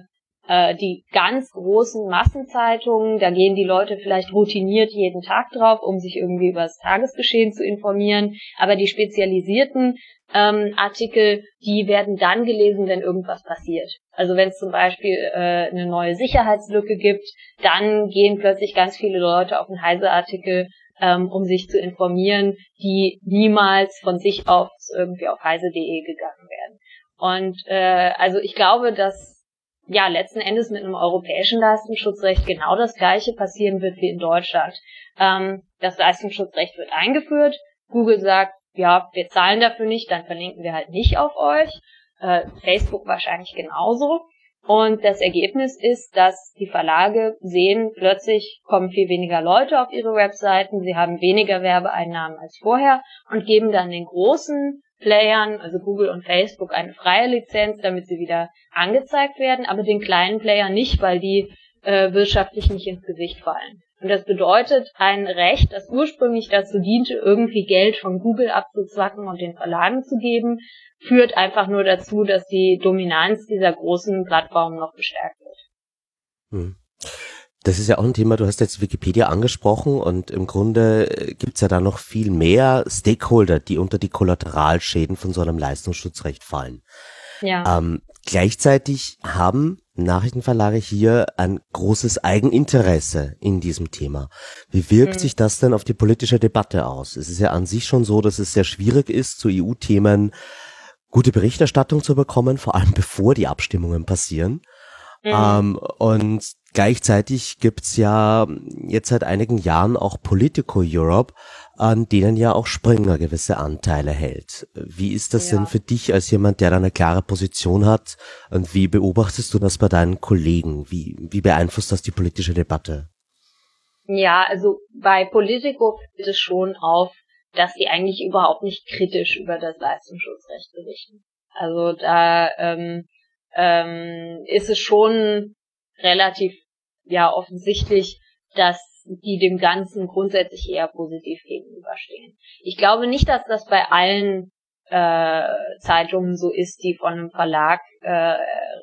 äh, die ganz großen Massenzeitungen, da gehen die Leute vielleicht routiniert jeden Tag drauf, um sich irgendwie über das Tagesgeschehen zu informieren. Aber die spezialisierten ähm, Artikel, die werden dann gelesen, wenn irgendwas passiert. Also wenn es zum Beispiel äh, eine neue Sicherheitslücke gibt, dann gehen plötzlich ganz viele Leute auf einen Heise-Artikel ähm, um sich zu informieren, die niemals von sich aus irgendwie auf heise.de gegangen werden. Und äh, also ich glaube, dass ja letzten Endes mit einem europäischen Leistungsschutzrecht genau das gleiche passieren wird wie in Deutschland. Ähm, das Leistungsschutzrecht wird eingeführt. Google sagt, ja, wir zahlen dafür nicht, dann verlinken wir halt nicht auf euch. Äh, Facebook wahrscheinlich genauso. Und das Ergebnis ist, dass die Verlage sehen, plötzlich kommen viel weniger Leute auf ihre Webseiten, sie haben weniger Werbeeinnahmen als vorher und geben dann den großen Playern, also Google und Facebook, eine freie Lizenz, damit sie wieder angezeigt werden, aber den kleinen Playern nicht, weil die äh, wirtschaftlich nicht ins Gesicht fallen. Und das bedeutet, ein Recht, das ursprünglich dazu diente, irgendwie Geld von Google abzuzwacken und den Verlagen zu geben, führt einfach nur dazu, dass die Dominanz dieser großen Plattformen noch bestärkt wird. Hm. Das ist ja auch ein Thema, du hast jetzt Wikipedia angesprochen und im Grunde äh, gibt's ja da noch viel mehr Stakeholder, die unter die Kollateralschäden von so einem Leistungsschutzrecht fallen. Ja. Ähm, gleichzeitig haben Nachrichtenverlage hier ein großes Eigeninteresse in diesem Thema. Wie wirkt mhm. sich das denn auf die politische Debatte aus? Es ist ja an sich schon so, dass es sehr schwierig ist, zu EU-Themen gute Berichterstattung zu bekommen, vor allem bevor die Abstimmungen passieren. Mhm. Ähm, und gleichzeitig gibt's ja jetzt seit einigen Jahren auch Politico Europe, an denen ja auch Springer gewisse Anteile hält. Wie ist das ja. denn für dich als jemand, der da eine klare Position hat? Und wie beobachtest du das bei deinen Kollegen? Wie, wie beeinflusst das die politische Debatte? Ja, also bei Politico fällt es schon auf, dass sie eigentlich überhaupt nicht kritisch über das Leistungsschutzrecht berichten. Also da ähm, ähm, ist es schon relativ ja offensichtlich, dass die dem Ganzen grundsätzlich eher positiv gegenüberstehen. Ich glaube nicht, dass das bei allen äh, Zeitungen so ist, die von einem Verlag äh,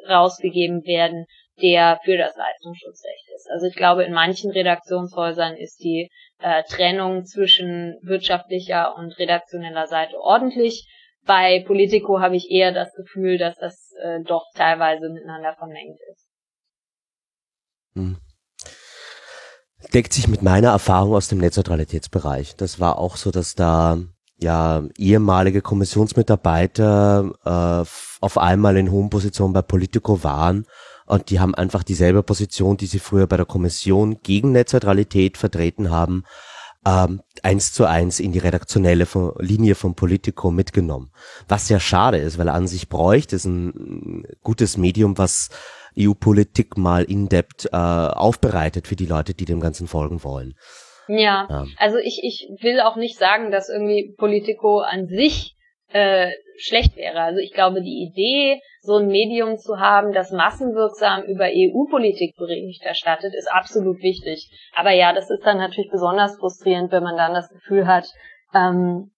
rausgegeben werden, der für das Leistungsschutzrecht ist. Also ich glaube, in manchen Redaktionshäusern ist die äh, Trennung zwischen wirtschaftlicher und redaktioneller Seite ordentlich. Bei Politico habe ich eher das Gefühl, dass das äh, doch teilweise miteinander vermengt ist. Hm. Deckt sich mit meiner Erfahrung aus dem Netzneutralitätsbereich. Das war auch so, dass da ja ehemalige Kommissionsmitarbeiter äh, auf einmal in hohen Positionen bei Politico waren und die haben einfach dieselbe Position, die sie früher bei der Kommission gegen Netzneutralität vertreten haben, ähm, eins zu eins in die redaktionelle Linie von Politico mitgenommen. Was sehr schade ist, weil an sich bräuchte es ein gutes Medium, was EU-Politik mal in-depth äh, aufbereitet für die Leute, die dem Ganzen folgen wollen. Ja, ja, also ich, ich will auch nicht sagen, dass irgendwie Politico an sich äh, schlecht wäre. Also ich glaube, die Idee, so ein Medium zu haben, das massenwirksam über EU-Politik Bericht erstattet, ist absolut wichtig. Aber ja, das ist dann natürlich besonders frustrierend, wenn man dann das Gefühl hat, ähm,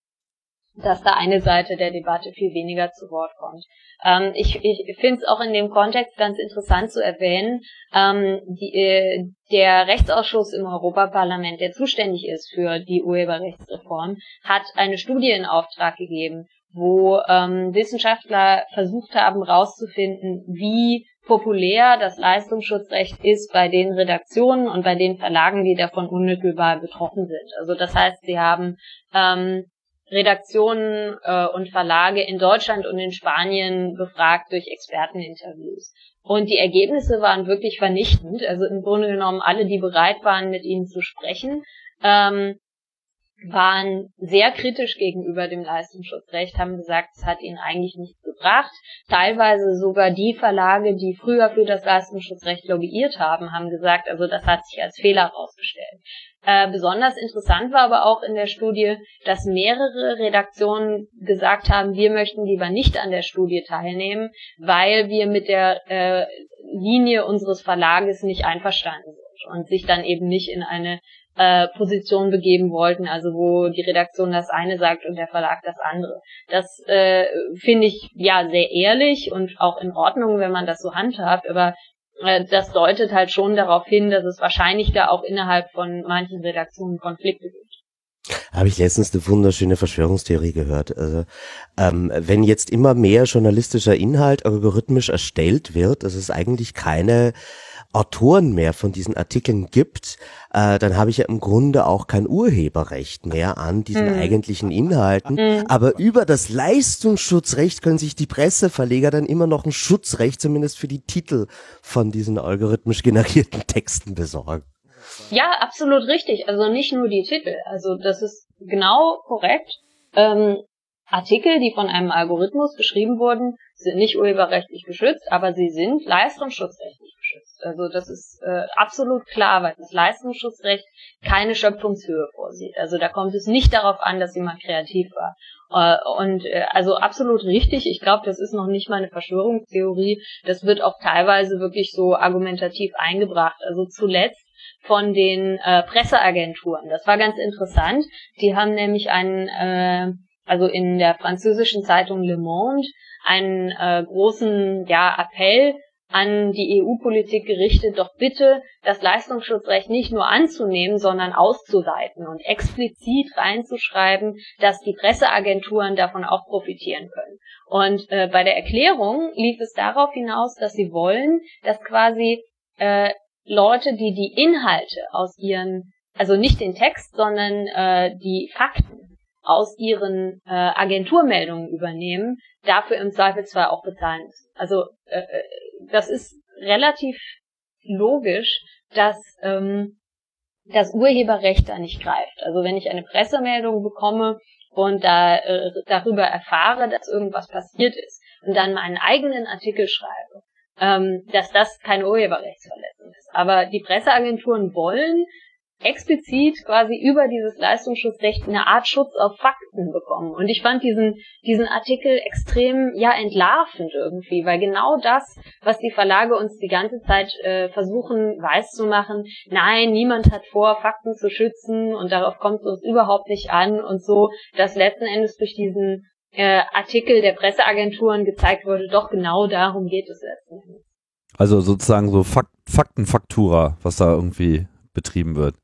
dass da eine Seite der Debatte viel weniger zu Wort kommt. Ähm, ich ich finde es auch in dem Kontext ganz interessant zu erwähnen, ähm, die, äh, der Rechtsausschuss im Europaparlament, der zuständig ist für die Urheberrechtsreform, hat eine Studie in Auftrag gegeben, wo ähm, Wissenschaftler versucht haben herauszufinden, wie populär das Leistungsschutzrecht ist bei den Redaktionen und bei den Verlagen, die davon unmittelbar betroffen sind. Also das heißt, sie haben ähm, Redaktionen äh, und Verlage in Deutschland und in Spanien befragt durch Experteninterviews. Und die Ergebnisse waren wirklich vernichtend. Also im Grunde genommen alle, die bereit waren, mit ihnen zu sprechen, ähm, waren sehr kritisch gegenüber dem Leistungsschutzrecht, haben gesagt, es hat ihnen eigentlich nichts gebracht. Teilweise sogar die Verlage, die früher für das Leistungsschutzrecht lobbyiert haben, haben gesagt, also das hat sich als Fehler herausgestellt. Äh, besonders interessant war aber auch in der Studie, dass mehrere Redaktionen gesagt haben, wir möchten lieber nicht an der Studie teilnehmen, weil wir mit der äh, Linie unseres Verlages nicht einverstanden sind und sich dann eben nicht in eine äh, Position begeben wollten, also wo die Redaktion das eine sagt und der Verlag das andere. Das äh, finde ich ja sehr ehrlich und auch in Ordnung, wenn man das so handhabt, aber das deutet halt schon darauf hin, dass es wahrscheinlich da auch innerhalb von manchen Redaktionen Konflikte gibt. Habe ich letztens eine wunderschöne Verschwörungstheorie gehört. Also ähm, wenn jetzt immer mehr journalistischer Inhalt algorithmisch erstellt wird, dass es eigentlich keine Autoren mehr von diesen Artikeln gibt, äh, dann habe ich ja im Grunde auch kein Urheberrecht mehr an diesen mhm. eigentlichen Inhalten. Mhm. Aber über das Leistungsschutzrecht können sich die Presseverleger dann immer noch ein Schutzrecht, zumindest für die Titel von diesen algorithmisch generierten Texten besorgen. Ja, absolut richtig. Also nicht nur die Titel. Also das ist genau korrekt. Ähm, Artikel, die von einem Algorithmus geschrieben wurden, sind nicht urheberrechtlich geschützt, aber sie sind leistungsschutzrechtlich. Also das ist äh, absolut klar, weil das Leistungsschutzrecht keine Schöpfungshöhe vorsieht. Also da kommt es nicht darauf an, dass jemand kreativ war. Äh, und äh, also absolut richtig. Ich glaube, das ist noch nicht mal eine Verschwörungstheorie. Das wird auch teilweise wirklich so argumentativ eingebracht. Also zuletzt von den äh, Presseagenturen. Das war ganz interessant. Die haben nämlich einen, äh, also in der französischen Zeitung Le Monde einen äh, großen ja, Appell an die EU-Politik gerichtet, doch bitte das Leistungsschutzrecht nicht nur anzunehmen, sondern auszuweiten und explizit reinzuschreiben, dass die Presseagenturen davon auch profitieren können. Und äh, bei der Erklärung lief es darauf hinaus, dass sie wollen, dass quasi äh, Leute, die die Inhalte aus ihren, also nicht den Text, sondern äh, die Fakten aus ihren äh, Agenturmeldungen übernehmen, dafür im Zweifelsfall auch bezahlen müssen. Also äh, äh das ist relativ logisch, dass ähm, das Urheberrecht da nicht greift. Also wenn ich eine Pressemeldung bekomme und da äh, darüber erfahre, dass irgendwas passiert ist und dann meinen eigenen Artikel schreibe, ähm, dass das keine Urheberrechtsverletzung ist. Aber die Presseagenturen wollen explizit quasi über dieses Leistungsschutzrecht eine Art Schutz auf Fakten bekommen. Und ich fand diesen, diesen Artikel extrem, ja, entlarvend irgendwie, weil genau das, was die Verlage uns die ganze Zeit äh, versuchen weiß zu machen, nein, niemand hat vor, Fakten zu schützen und darauf kommt es uns überhaupt nicht an und so, dass letzten Endes durch diesen äh, Artikel der Presseagenturen gezeigt wurde, doch genau darum geht es letzten Endes. Also sozusagen so Fak Faktenfaktura, was da irgendwie betrieben wird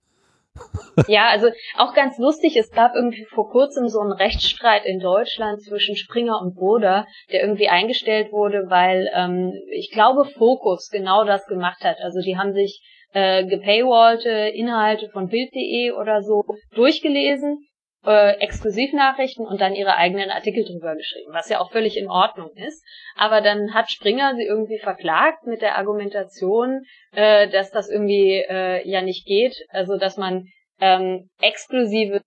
ja, also auch ganz lustig, es gab irgendwie vor kurzem so einen Rechtsstreit in Deutschland zwischen Springer und Boda, der irgendwie eingestellt wurde, weil ähm, ich glaube Focus genau das gemacht hat. Also die haben sich äh, gepaywallte Inhalte von Bild.de oder so durchgelesen äh, Exklusivnachrichten und dann ihre eigenen Artikel drüber geschrieben, was ja auch völlig in Ordnung ist. Aber dann hat Springer sie irgendwie verklagt mit der Argumentation, äh, dass das irgendwie äh, ja nicht geht, also dass man ähm, exklusive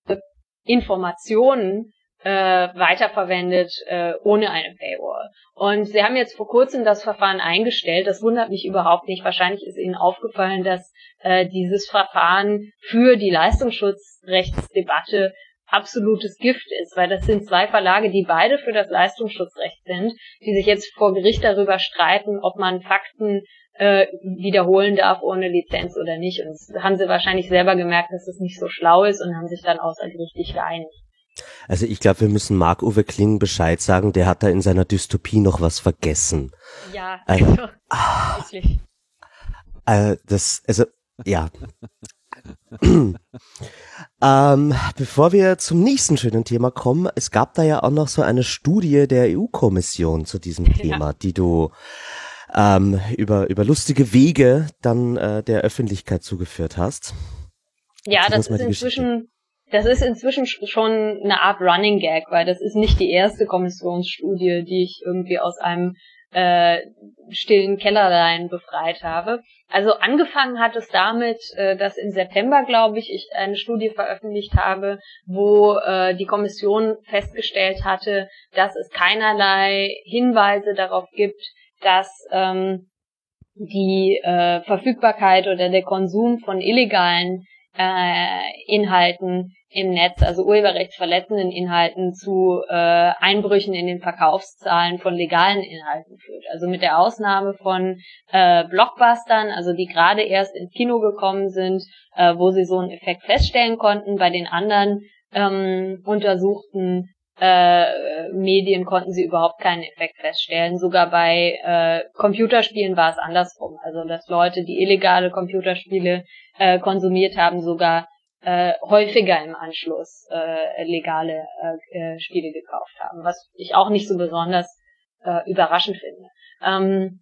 Informationen äh, weiterverwendet äh, ohne eine Paywall. Und sie haben jetzt vor kurzem das Verfahren eingestellt. Das wundert mich überhaupt nicht. Wahrscheinlich ist Ihnen aufgefallen, dass äh, dieses Verfahren für die Leistungsschutzrechtsdebatte absolutes Gift ist, weil das sind zwei Verlage, die beide für das Leistungsschutzrecht sind, die sich jetzt vor Gericht darüber streiten, ob man Fakten äh, wiederholen darf ohne Lizenz oder nicht. Und das haben sie wahrscheinlich selber gemerkt, dass das nicht so schlau ist und haben sich dann außergerichtlich geeinigt. Also ich glaube, wir müssen Marc-Uwe Kling Bescheid sagen, der hat da in seiner Dystopie noch was vergessen. Ja, also, also ah. Äh, das, also, ja. Ähm, bevor wir zum nächsten schönen Thema kommen, es gab da ja auch noch so eine Studie der EU-Kommission zu diesem Thema, ja. die du ähm, über, über lustige Wege dann äh, der Öffentlichkeit zugeführt hast. Ja, das ist inzwischen, das ist inzwischen schon eine Art Running Gag, weil das ist nicht die erste Kommissionsstudie, die ich irgendwie aus einem äh, stillen Kellerlein befreit habe. Also angefangen hat es damit, äh, dass im September, glaube ich, ich eine Studie veröffentlicht habe, wo äh, die Kommission festgestellt hatte, dass es keinerlei Hinweise darauf gibt, dass ähm, die äh, Verfügbarkeit oder der Konsum von illegalen äh, Inhalten im Netz, also urheberrechtsverletzenden Inhalten, zu äh, Einbrüchen in den Verkaufszahlen von legalen Inhalten führt. Also mit der Ausnahme von äh, Blockbustern, also die gerade erst ins Kino gekommen sind, äh, wo sie so einen Effekt feststellen konnten. Bei den anderen ähm, untersuchten äh, Medien konnten sie überhaupt keinen Effekt feststellen. Sogar bei äh, Computerspielen war es andersrum. Also dass Leute, die illegale Computerspiele äh, konsumiert haben, sogar äh, häufiger im Anschluss äh, legale äh, äh, Spiele gekauft haben, was ich auch nicht so besonders äh, überraschend finde. Ähm,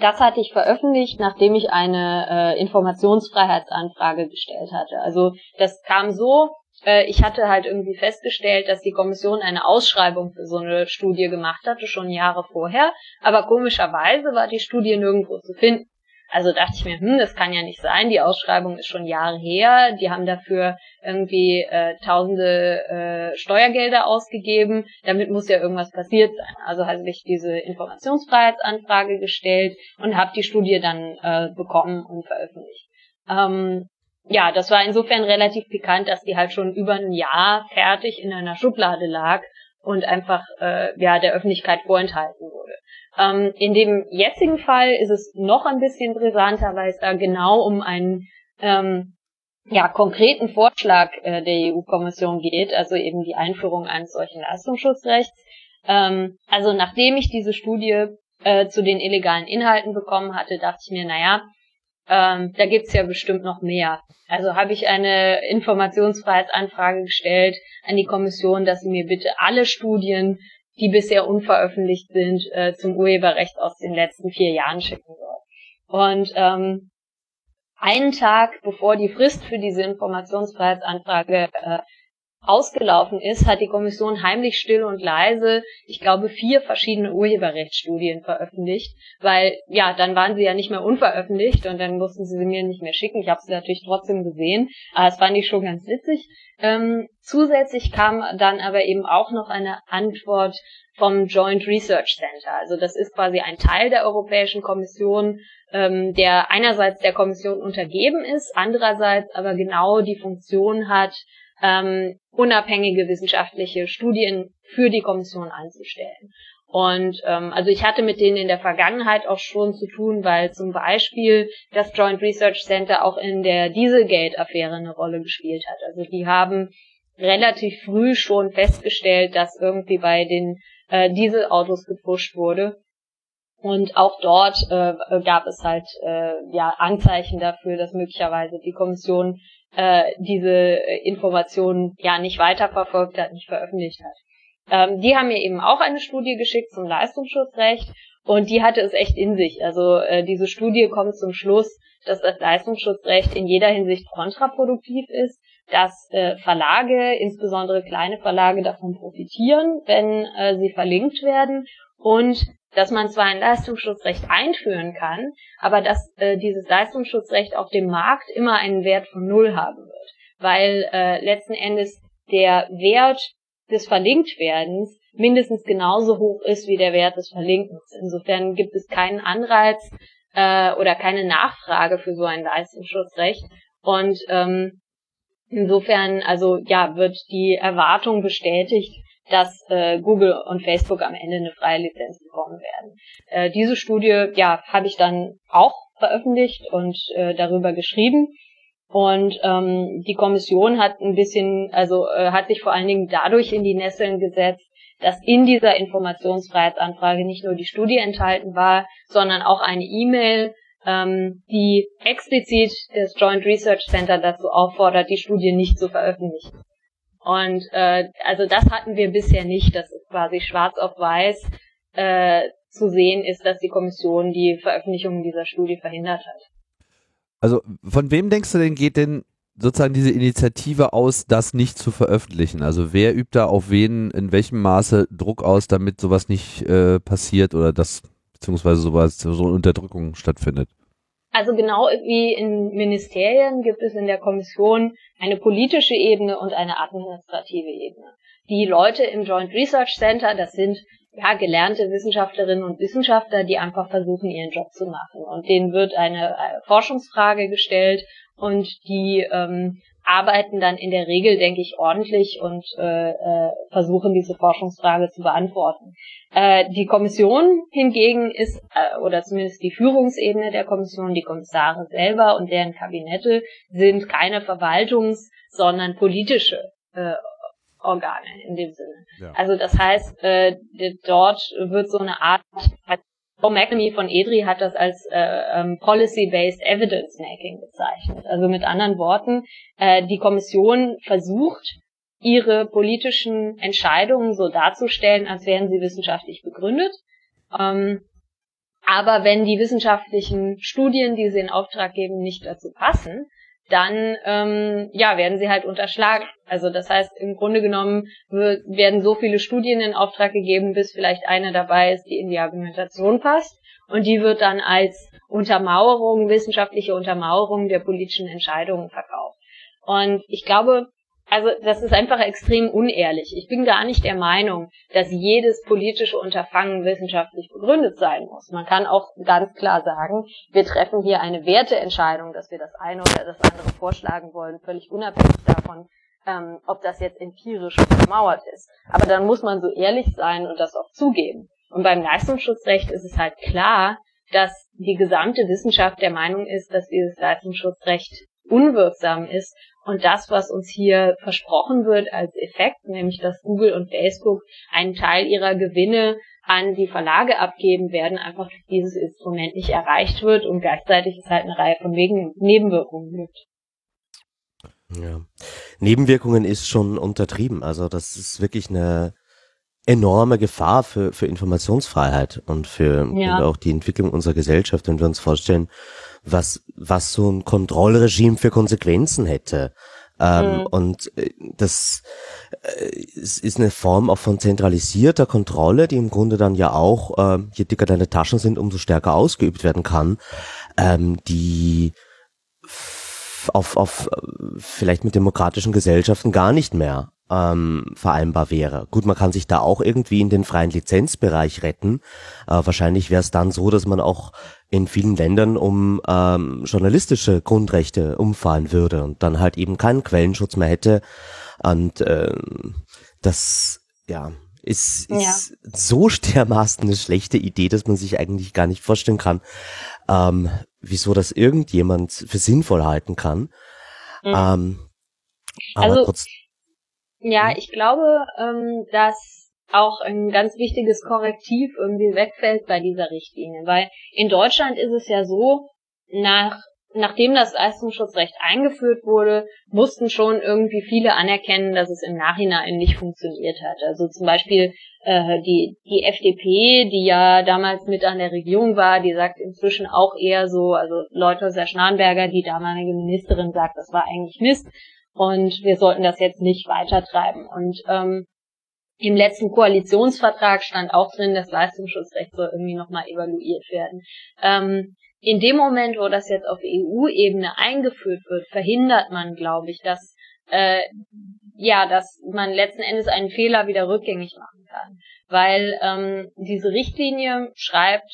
das hatte ich veröffentlicht, nachdem ich eine äh, Informationsfreiheitsanfrage gestellt hatte. Also das kam so, äh, ich hatte halt irgendwie festgestellt, dass die Kommission eine Ausschreibung für so eine Studie gemacht hatte, schon Jahre vorher, aber komischerweise war die Studie nirgendwo zu finden. Also dachte ich mir, hm, das kann ja nicht sein, die Ausschreibung ist schon Jahre her, die haben dafür irgendwie äh, tausende äh, Steuergelder ausgegeben, damit muss ja irgendwas passiert sein. Also habe ich diese Informationsfreiheitsanfrage gestellt und habe die Studie dann äh, bekommen und veröffentlicht. Ähm, ja, das war insofern relativ pikant, dass die halt schon über ein Jahr fertig in einer Schublade lag und einfach äh, ja der Öffentlichkeit vorenthalten wurde. Ähm, in dem jetzigen Fall ist es noch ein bisschen brisanter, weil es da genau um einen ähm, ja, konkreten Vorschlag äh, der EU-Kommission geht, also eben die Einführung eines solchen Leistungsschutzrechts. Ähm, also nachdem ich diese Studie äh, zu den illegalen Inhalten bekommen hatte, dachte ich mir, naja, ähm, da gibt's ja bestimmt noch mehr. Also habe ich eine Informationsfreiheitsanfrage gestellt an die Kommission, dass sie mir bitte alle Studien, die bisher unveröffentlicht sind, äh, zum Urheberrecht aus den letzten vier Jahren schicken soll. Und ähm, einen Tag bevor die Frist für diese Informationsfreiheitsanfrage äh, ausgelaufen ist, hat die Kommission heimlich still und leise, ich glaube, vier verschiedene Urheberrechtsstudien veröffentlicht, weil ja, dann waren sie ja nicht mehr unveröffentlicht und dann mussten sie sie mir nicht mehr schicken. Ich habe sie natürlich trotzdem gesehen, aber es fand ich schon ganz witzig. Ähm, zusätzlich kam dann aber eben auch noch eine Antwort vom Joint Research Center. Also das ist quasi ein Teil der Europäischen Kommission, ähm, der einerseits der Kommission untergeben ist, andererseits aber genau die Funktion hat, ähm, unabhängige wissenschaftliche Studien für die Kommission anzustellen. Und ähm, also ich hatte mit denen in der Vergangenheit auch schon zu tun, weil zum Beispiel das Joint Research Center auch in der Dieselgate-Affäre eine Rolle gespielt hat. Also die haben relativ früh schon festgestellt, dass irgendwie bei den äh, Dieselautos gepusht wurde. Und auch dort äh, gab es halt äh, ja Anzeichen dafür, dass möglicherweise die Kommission äh, diese Informationen ja nicht weiterverfolgt hat, nicht veröffentlicht hat. Ähm, die haben mir eben auch eine Studie geschickt zum Leistungsschutzrecht und die hatte es echt in sich. Also äh, diese Studie kommt zum Schluss, dass das Leistungsschutzrecht in jeder Hinsicht kontraproduktiv ist, dass äh, Verlage, insbesondere kleine Verlage, davon profitieren, wenn äh, sie verlinkt werden und dass man zwar ein Leistungsschutzrecht einführen kann, aber dass äh, dieses Leistungsschutzrecht auf dem Markt immer einen Wert von Null haben wird, weil äh, letzten Endes der Wert des Verlinktwerdens mindestens genauso hoch ist wie der Wert des Verlinkens. Insofern gibt es keinen Anreiz äh, oder keine Nachfrage für so ein Leistungsschutzrecht und ähm, insofern also ja wird die Erwartung bestätigt, dass äh, Google und Facebook am Ende eine freie Lizenz bekommen werden. Äh, diese Studie, ja, habe ich dann auch veröffentlicht und äh, darüber geschrieben. Und ähm, die Kommission hat ein bisschen, also äh, hat sich vor allen Dingen dadurch in die Nesseln gesetzt, dass in dieser Informationsfreiheitsanfrage nicht nur die Studie enthalten war, sondern auch eine E-Mail, ähm, die explizit das Joint Research Center dazu auffordert, die Studie nicht zu veröffentlichen. Und äh, also das hatten wir bisher nicht, dass quasi schwarz auf weiß äh, zu sehen ist, dass die Kommission die Veröffentlichung dieser Studie verhindert hat. Also von wem denkst du denn geht denn sozusagen diese Initiative aus, das nicht zu veröffentlichen? Also wer übt da auf wen in welchem Maße Druck aus, damit sowas nicht äh, passiert oder das beziehungsweise sowas so Unterdrückung stattfindet? Also genau wie in Ministerien gibt es in der Kommission eine politische Ebene und eine administrative Ebene. Die Leute im Joint Research Center, das sind ja gelernte Wissenschaftlerinnen und Wissenschaftler, die einfach versuchen, ihren Job zu machen. Und denen wird eine äh, Forschungsfrage gestellt und die ähm, arbeiten dann in der Regel, denke ich, ordentlich und äh, äh, versuchen diese Forschungsfrage zu beantworten. Äh, die Kommission hingegen ist, äh, oder zumindest die Führungsebene der Kommission, die Kommissare selber und deren Kabinette sind keine Verwaltungs-, sondern politische äh, Organe in dem Sinne. Ja. Also das heißt, äh, dort wird so eine Art Paul McNamee von EDRI hat das als äh, ähm, Policy-Based Evidence Making bezeichnet. Also mit anderen Worten, äh, die Kommission versucht, ihre politischen Entscheidungen so darzustellen, als wären sie wissenschaftlich begründet. Ähm, aber wenn die wissenschaftlichen Studien, die sie in Auftrag geben, nicht dazu passen, dann ähm, ja werden sie halt unterschlagen. Also das heißt, im Grunde genommen wird, werden so viele Studien in Auftrag gegeben, bis vielleicht eine dabei ist, die in die Argumentation passt. Und die wird dann als Untermauerung, wissenschaftliche Untermauerung der politischen Entscheidungen verkauft. Und ich glaube, also das ist einfach extrem unehrlich. Ich bin gar nicht der Meinung, dass jedes politische Unterfangen wissenschaftlich begründet sein muss. Man kann auch ganz klar sagen, wir treffen hier eine Werteentscheidung, dass wir das eine oder das andere vorschlagen wollen, völlig unabhängig davon, ähm, ob das jetzt empirisch untermauert ist. Aber dann muss man so ehrlich sein und das auch zugeben. Und beim Leistungsschutzrecht ist es halt klar, dass die gesamte Wissenschaft der Meinung ist, dass dieses Leistungsschutzrecht unwirksam ist und das, was uns hier versprochen wird als Effekt, nämlich dass Google und Facebook einen Teil ihrer Gewinne an die Verlage abgeben werden, einfach durch dieses Instrument nicht erreicht wird und gleichzeitig es halt eine Reihe von Nebenwirkungen gibt. Ja. Nebenwirkungen ist schon untertrieben. Also das ist wirklich eine enorme Gefahr für, für Informationsfreiheit und für ja. und auch die Entwicklung unserer Gesellschaft, wenn wir uns vorstellen, was, was so ein Kontrollregime für Konsequenzen hätte. Ähm, mhm. Und äh, das äh, ist eine Form auch von zentralisierter Kontrolle, die im Grunde dann ja auch, äh, je dicker deine Taschen sind, umso stärker ausgeübt werden kann, ähm, die auf, auf vielleicht mit demokratischen Gesellschaften gar nicht mehr ähm, vereinbar wäre. Gut, man kann sich da auch irgendwie in den freien Lizenzbereich retten. Äh, wahrscheinlich wäre es dann so, dass man auch in vielen Ländern um ähm, journalistische Grundrechte umfallen würde und dann halt eben keinen Quellenschutz mehr hätte. Und äh, das, ja, ist, ist ja. so dermaßen eine schlechte Idee, dass man sich eigentlich gar nicht vorstellen kann, ähm, wieso das irgendjemand für sinnvoll halten kann. Mhm. Ähm, also, trotz, ja, hm? ich glaube, ähm, dass auch ein ganz wichtiges Korrektiv irgendwie wegfällt bei dieser Richtlinie, weil in Deutschland ist es ja so, nach nachdem das Leistungsschutzrecht eingeführt wurde, mussten schon irgendwie viele anerkennen, dass es im Nachhinein nicht funktioniert hat. Also zum Beispiel äh, die, die FDP, die ja damals mit an der Regierung war, die sagt inzwischen auch eher so, also Leute aus der Schnarrenberger, die damalige Ministerin sagt, das war eigentlich Mist und wir sollten das jetzt nicht weitertreiben. Und ähm, im letzten Koalitionsvertrag stand auch drin, das Leistungsschutzrecht soll irgendwie nochmal evaluiert werden. Ähm, in dem Moment, wo das jetzt auf EU-Ebene eingeführt wird, verhindert man, glaube ich, dass äh, ja, dass man letzten Endes einen Fehler wieder rückgängig machen kann, weil ähm, diese Richtlinie schreibt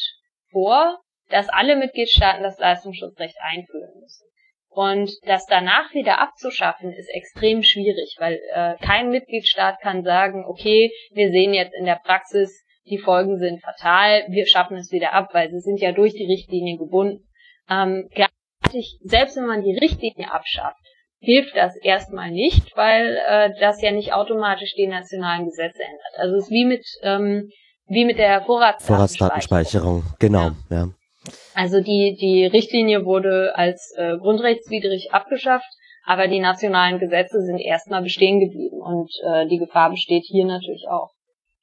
vor, dass alle Mitgliedstaaten das Leistungsschutzrecht einführen müssen. Und das danach wieder abzuschaffen, ist extrem schwierig, weil äh, kein Mitgliedstaat kann sagen, okay, wir sehen jetzt in der Praxis, die Folgen sind fatal, wir schaffen es wieder ab, weil sie sind ja durch die Richtlinie gebunden. Ähm, gleichzeitig, selbst wenn man die Richtlinie abschafft, hilft das erstmal nicht, weil äh, das ja nicht automatisch die nationalen Gesetze ändert. Also es ist wie mit ähm, wie mit der Vorratsdatenspeicherung. Vorratsdatenspeicherung, genau, ja. ja. Also die die Richtlinie wurde als äh, grundrechtswidrig abgeschafft, aber die nationalen Gesetze sind erstmal bestehen geblieben und äh, die Gefahr besteht hier natürlich auch.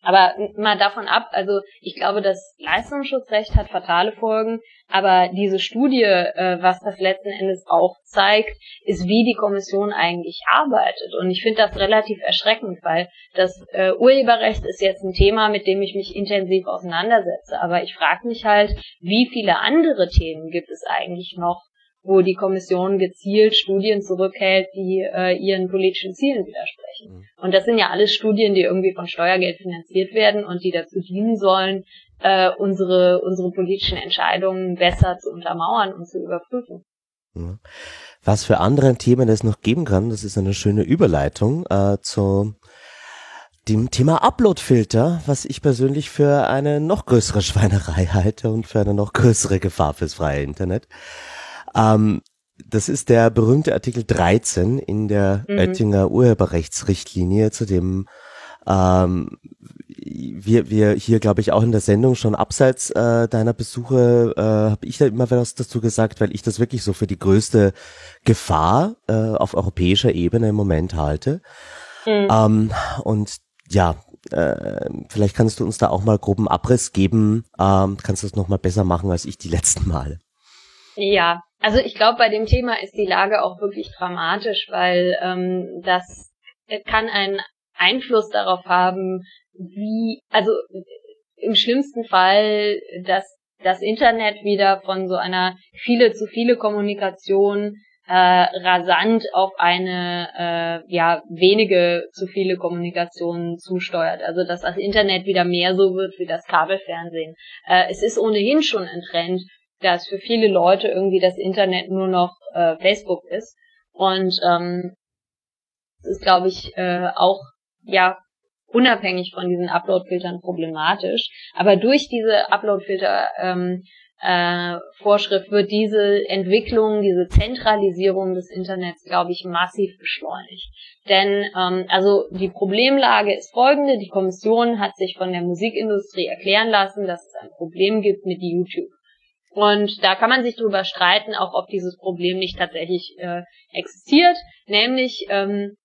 Aber mal davon ab, also ich glaube, das Leistungsschutzrecht hat fatale Folgen, aber diese Studie, äh, was das letzten Endes auch zeigt, ist, wie die Kommission eigentlich arbeitet. Und ich finde das relativ erschreckend, weil das äh, Urheberrecht ist jetzt ein Thema, mit dem ich mich intensiv auseinandersetze. Aber ich frage mich halt, wie viele andere Themen gibt es eigentlich noch, wo die Kommission gezielt Studien zurückhält, die äh, ihren politischen Zielen widersprechen. Mhm. Und das sind ja alles Studien, die irgendwie von Steuergeld finanziert werden und die dazu dienen sollen, äh, unsere, unsere politischen Entscheidungen besser zu untermauern und zu überprüfen. Mhm. Was für andere Themen es noch geben kann, das ist eine schöne Überleitung äh, zu dem Thema Uploadfilter, was ich persönlich für eine noch größere Schweinerei halte und für eine noch größere Gefahr fürs freie Internet. Ähm, das ist der berühmte Artikel 13 in der mhm. Oettinger Urheberrechtsrichtlinie, zu dem ähm, wir, wir hier, glaube ich, auch in der Sendung schon abseits äh, deiner Besuche, äh, habe ich da immer was dazu gesagt, weil ich das wirklich so für die größte Gefahr äh, auf europäischer Ebene im Moment halte. Mhm. Ähm, und ja, äh, vielleicht kannst du uns da auch mal groben Abriss geben. Ähm, kannst du das nochmal besser machen als ich die letzten Male. Ja, also ich glaube, bei dem Thema ist die Lage auch wirklich dramatisch, weil ähm, das kann einen Einfluss darauf haben, wie, also im schlimmsten Fall, dass das Internet wieder von so einer viele zu viele Kommunikation äh, rasant auf eine äh, ja wenige zu viele Kommunikation zusteuert. Also dass das Internet wieder mehr so wird wie das Kabelfernsehen. Äh, es ist ohnehin schon ein Trend, dass für viele Leute irgendwie das Internet nur noch äh, Facebook ist. Und ähm, das ist, glaube ich, äh, auch ja unabhängig von diesen Upload-Filtern problematisch. Aber durch diese Upload-Filter ähm, äh, Vorschrift wird diese Entwicklung, diese Zentralisierung des Internets, glaube ich, massiv beschleunigt. Denn ähm, also die Problemlage ist folgende: Die Kommission hat sich von der Musikindustrie erklären lassen, dass es ein Problem gibt mit YouTube. Und da kann man sich drüber streiten, auch ob dieses Problem nicht tatsächlich äh, existiert. Nämlich ähm,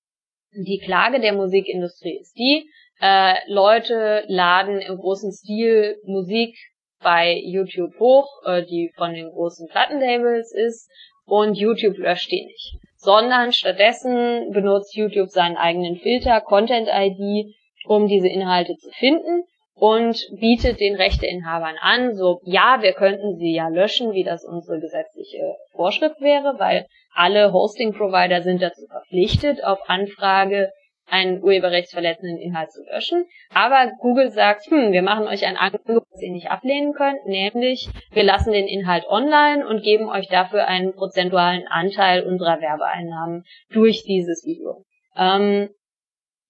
die Klage der Musikindustrie ist die, äh, Leute laden im großen Stil Musik bei YouTube hoch, äh, die von den großen Plattenlabels ist, und YouTube löscht die nicht. Sondern stattdessen benutzt YouTube seinen eigenen Filter, Content ID, um diese Inhalte zu finden und bietet den Rechteinhabern an, so, ja, wir könnten sie ja löschen, wie das unsere gesetzliche Vorschrift wäre, weil alle Hosting-Provider sind dazu verpflichtet, auf Anfrage einen urheberrechtsverletzenden Inhalt zu löschen. Aber Google sagt, hm, wir machen euch ein Angebot, das ihr nicht ablehnen könnt, nämlich wir lassen den Inhalt online und geben euch dafür einen prozentualen Anteil unserer Werbeeinnahmen durch dieses Video. Ähm,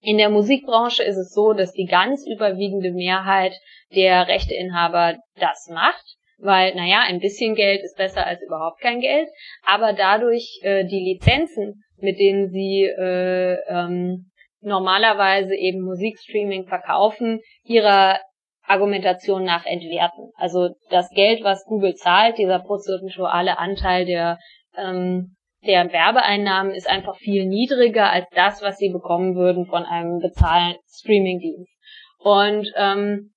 in der Musikbranche ist es so, dass die ganz überwiegende Mehrheit der Rechteinhaber das macht, weil, naja, ein bisschen Geld ist besser als überhaupt kein Geld, aber dadurch äh, die Lizenzen, mit denen sie äh, ähm, normalerweise eben Musikstreaming verkaufen, ihrer Argumentation nach entwerten. Also das Geld, was Google zahlt, dieser prozentuale Anteil der, ähm, der Werbeeinnahmen ist einfach viel niedriger als das, was sie bekommen würden von einem bezahlten Streamingdienst. Und ähm,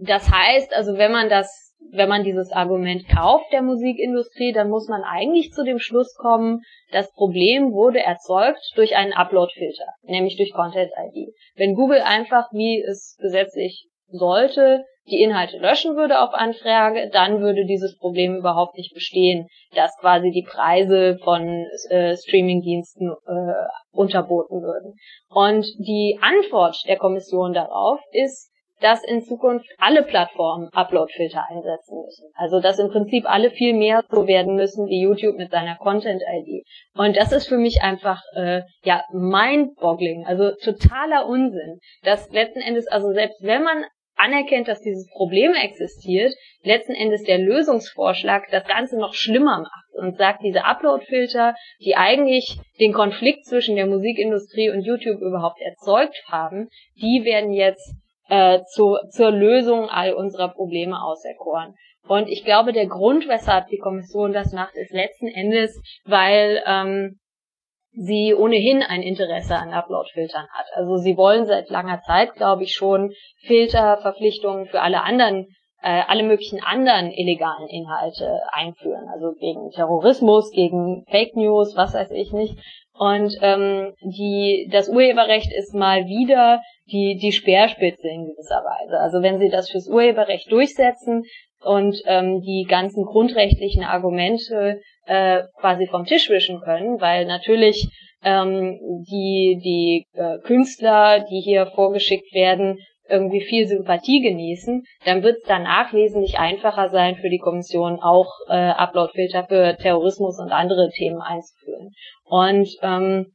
das heißt, also wenn man das wenn man dieses Argument kauft der Musikindustrie, dann muss man eigentlich zu dem Schluss kommen, das Problem wurde erzeugt durch einen Upload-Filter, nämlich durch Content ID. Wenn Google einfach, wie es gesetzlich sollte, die Inhalte löschen würde auf Anfrage, dann würde dieses Problem überhaupt nicht bestehen, dass quasi die Preise von äh, Streamingdiensten äh, unterboten würden. Und die Antwort der Kommission darauf ist, dass in Zukunft alle Plattformen Upload-Filter einsetzen müssen. Also dass im Prinzip alle viel mehr so werden müssen wie YouTube mit seiner Content-ID. Und das ist für mich einfach äh, ja mind-boggling, also totaler Unsinn. Dass letzten Endes, also selbst wenn man anerkennt, dass dieses Problem existiert, letzten Endes der Lösungsvorschlag das Ganze noch schlimmer macht und sagt, diese Upload-Filter, die eigentlich den Konflikt zwischen der Musikindustrie und YouTube überhaupt erzeugt haben, die werden jetzt äh, zu, zur Lösung all unserer Probleme auserkoren. Und ich glaube, der Grund, weshalb die Kommission das macht, ist letzten Endes, weil ähm, sie ohnehin ein Interesse an Upload-Filtern hat. Also sie wollen seit langer Zeit, glaube ich, schon Filterverpflichtungen für alle anderen, äh, alle möglichen anderen illegalen Inhalte einführen. Also gegen Terrorismus, gegen Fake News, was weiß ich nicht. Und ähm, die, das Urheberrecht ist mal wieder die, die Speerspitze in gewisser Weise. Also wenn sie das fürs Urheberrecht durchsetzen und ähm, die ganzen grundrechtlichen Argumente äh, quasi vom Tisch wischen können, weil natürlich ähm, die, die äh, Künstler, die hier vorgeschickt werden, irgendwie viel Sympathie genießen, dann wird es danach wesentlich einfacher sein für die Kommission auch äh, Uploadfilter für Terrorismus und andere Themen einzuführen. Und ähm,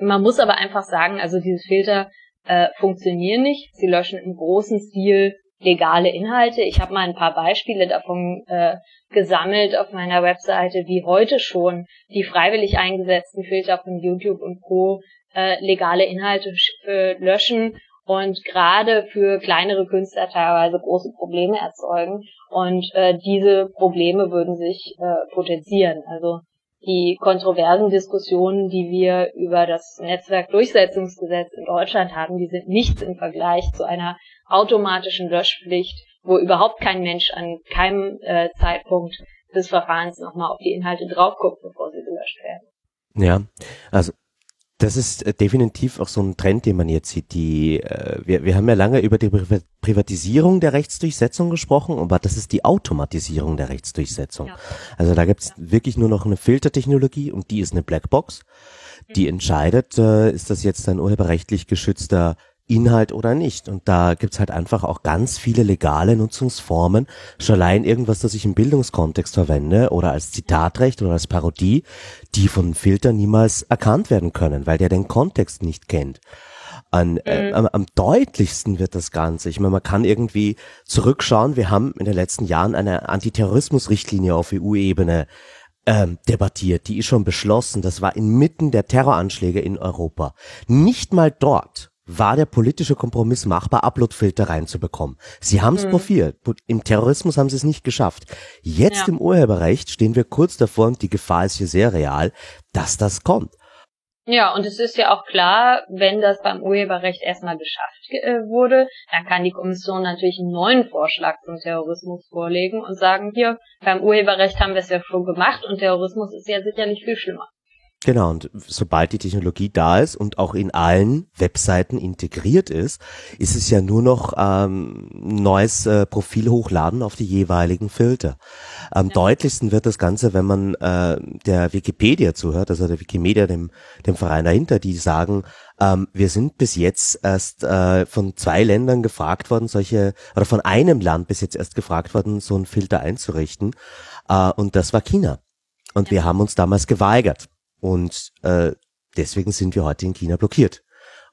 man muss aber einfach sagen, also diese Filter äh, funktionieren nicht. Sie löschen im großen Stil legale Inhalte. Ich habe mal ein paar Beispiele davon äh, gesammelt auf meiner Webseite, wie heute schon die freiwillig eingesetzten Filter von YouTube und Co. Äh, legale Inhalte löschen und gerade für kleinere Künstler teilweise große Probleme erzeugen. Und äh, diese Probleme würden sich äh, potenzieren. Also die kontroversen Diskussionen, die wir über das Netzwerkdurchsetzungsgesetz in Deutschland haben, die sind nichts im Vergleich zu einer automatischen Löschpflicht, wo überhaupt kein Mensch an keinem äh, Zeitpunkt des Verfahrens nochmal auf die Inhalte draufguckt, bevor sie gelöscht werden. Ja, also das ist äh, definitiv auch so ein Trend, den man jetzt sieht. Die, äh, wir, wir haben ja lange über die Privatisierung der Rechtsdurchsetzung gesprochen, aber das ist die Automatisierung der Rechtsdurchsetzung. Ja. Also da gibt's ja. wirklich nur noch eine Filtertechnologie und die ist eine Blackbox. Die mhm. entscheidet, äh, ist das jetzt ein urheberrechtlich geschützter Inhalt oder nicht. Und da gibt's halt einfach auch ganz viele legale Nutzungsformen. Schon allein irgendwas, das ich im Bildungskontext verwende oder als Zitatrecht oder als Parodie, die von Filtern niemals erkannt werden können, weil der den Kontext nicht kennt. An, äh, mhm. am, am, deutlichsten wird das Ganze. Ich meine, man kann irgendwie zurückschauen. Wir haben in den letzten Jahren eine Antiterrorismusrichtlinie auf EU-Ebene ähm, debattiert. Die ist schon beschlossen. Das war inmitten der Terroranschläge in Europa. Nicht mal dort war der politische Kompromiss machbar, Uploadfilter reinzubekommen. Sie haben es mhm. probiert. Im Terrorismus haben sie es nicht geschafft. Jetzt ja. im Urheberrecht stehen wir kurz davor und die Gefahr ist hier sehr real, dass das kommt. Ja, und es ist ja auch klar, wenn das beim Urheberrecht erstmal geschafft äh, wurde, dann kann die Kommission natürlich einen neuen Vorschlag zum Terrorismus vorlegen und sagen, hier, beim Urheberrecht haben wir es ja schon gemacht und Terrorismus ist ja sicherlich viel schlimmer. Genau, und sobald die Technologie da ist und auch in allen Webseiten integriert ist, ist es ja nur noch ähm, neues äh, Profil hochladen auf die jeweiligen Filter. Am ja. deutlichsten wird das Ganze, wenn man äh, der Wikipedia zuhört, also der Wikimedia, dem, dem Verein dahinter, die sagen, ähm, wir sind bis jetzt erst äh, von zwei Ländern gefragt worden, solche, oder von einem Land bis jetzt erst gefragt worden, so einen Filter einzurichten. Äh, und das war China. Und ja. wir haben uns damals geweigert. Und äh, deswegen sind wir heute in China blockiert.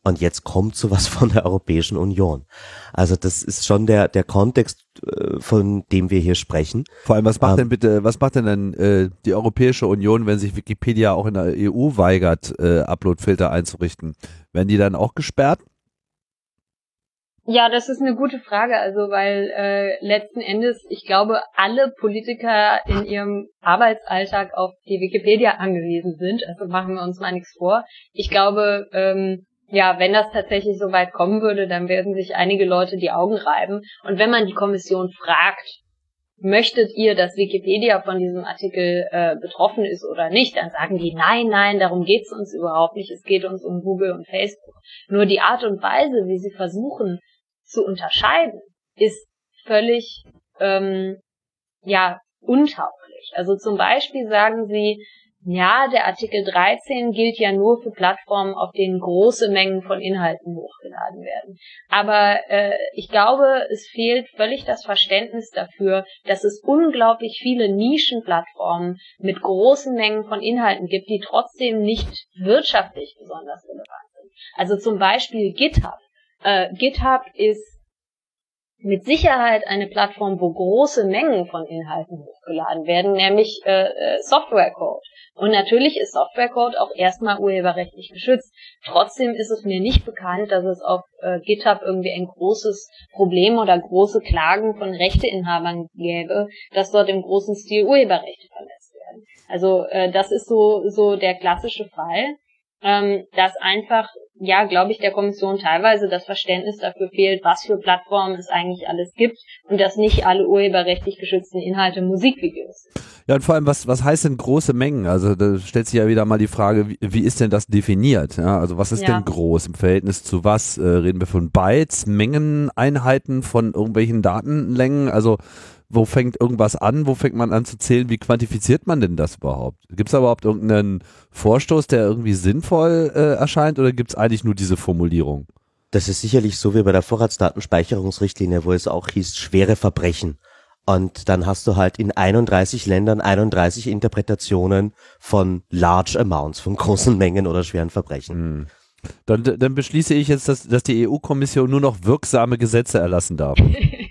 Und jetzt kommt sowas von der Europäischen Union. Also das ist schon der der Kontext, äh, von dem wir hier sprechen. Vor allem, was macht ähm, denn bitte, was macht denn dann äh, die Europäische Union, wenn sich Wikipedia auch in der EU weigert, äh, Uploadfilter einzurichten? Werden die dann auch gesperrt? Ja, das ist eine gute Frage, also weil äh, letzten Endes, ich glaube, alle Politiker in ihrem Arbeitsalltag auf die Wikipedia angewiesen sind. Also machen wir uns mal nichts vor. Ich glaube, ähm, ja, wenn das tatsächlich so weit kommen würde, dann werden sich einige Leute die Augen reiben. Und wenn man die Kommission fragt, möchtet ihr, dass Wikipedia von diesem Artikel äh, betroffen ist oder nicht, dann sagen die, nein, nein, darum geht's uns überhaupt nicht. Es geht uns um Google und Facebook. Nur die Art und Weise, wie sie versuchen, zu unterscheiden, ist völlig ähm, ja untauglich. Also zum Beispiel sagen sie, ja, der Artikel 13 gilt ja nur für Plattformen, auf denen große Mengen von Inhalten hochgeladen werden. Aber äh, ich glaube, es fehlt völlig das Verständnis dafür, dass es unglaublich viele Nischenplattformen mit großen Mengen von Inhalten gibt, die trotzdem nicht wirtschaftlich besonders relevant sind. Also zum Beispiel GitHub äh, GitHub ist mit Sicherheit eine Plattform, wo große Mengen von Inhalten hochgeladen werden, nämlich äh, äh Softwarecode. Und natürlich ist Softwarecode auch erstmal urheberrechtlich geschützt. Trotzdem ist es mir nicht bekannt, dass es auf äh, GitHub irgendwie ein großes Problem oder große Klagen von Rechteinhabern gäbe, dass dort im großen Stil Urheberrechte verletzt werden. Also äh, das ist so so der klassische Fall ähm, dass einfach, ja, glaube ich, der Kommission teilweise das Verständnis dafür fehlt, was für Plattformen es eigentlich alles gibt und dass nicht alle urheberrechtlich geschützten Inhalte Musikvideos sind. Ja, und vor allem, was, was heißt denn große Mengen? Also da stellt sich ja wieder mal die Frage, wie, wie ist denn das definiert? Ja, also was ist ja. denn groß im Verhältnis zu was? Äh, reden wir von Bytes, Mengeneinheiten, von irgendwelchen Datenlängen? Also wo fängt irgendwas an, wo fängt man an zu zählen, wie quantifiziert man denn das überhaupt? Gibt es überhaupt irgendeinen Vorstoß, der irgendwie sinnvoll äh, erscheint oder gibt es eigentlich nur diese Formulierung? Das ist sicherlich so wie bei der Vorratsdatenspeicherungsrichtlinie, wo es auch hieß, schwere Verbrechen. Und dann hast du halt in 31 Ländern 31 Interpretationen von large amounts, von großen Mengen oder schweren Verbrechen. Hm. Dann, dann beschließe ich jetzt, dass, dass die EU-Kommission nur noch wirksame Gesetze erlassen darf.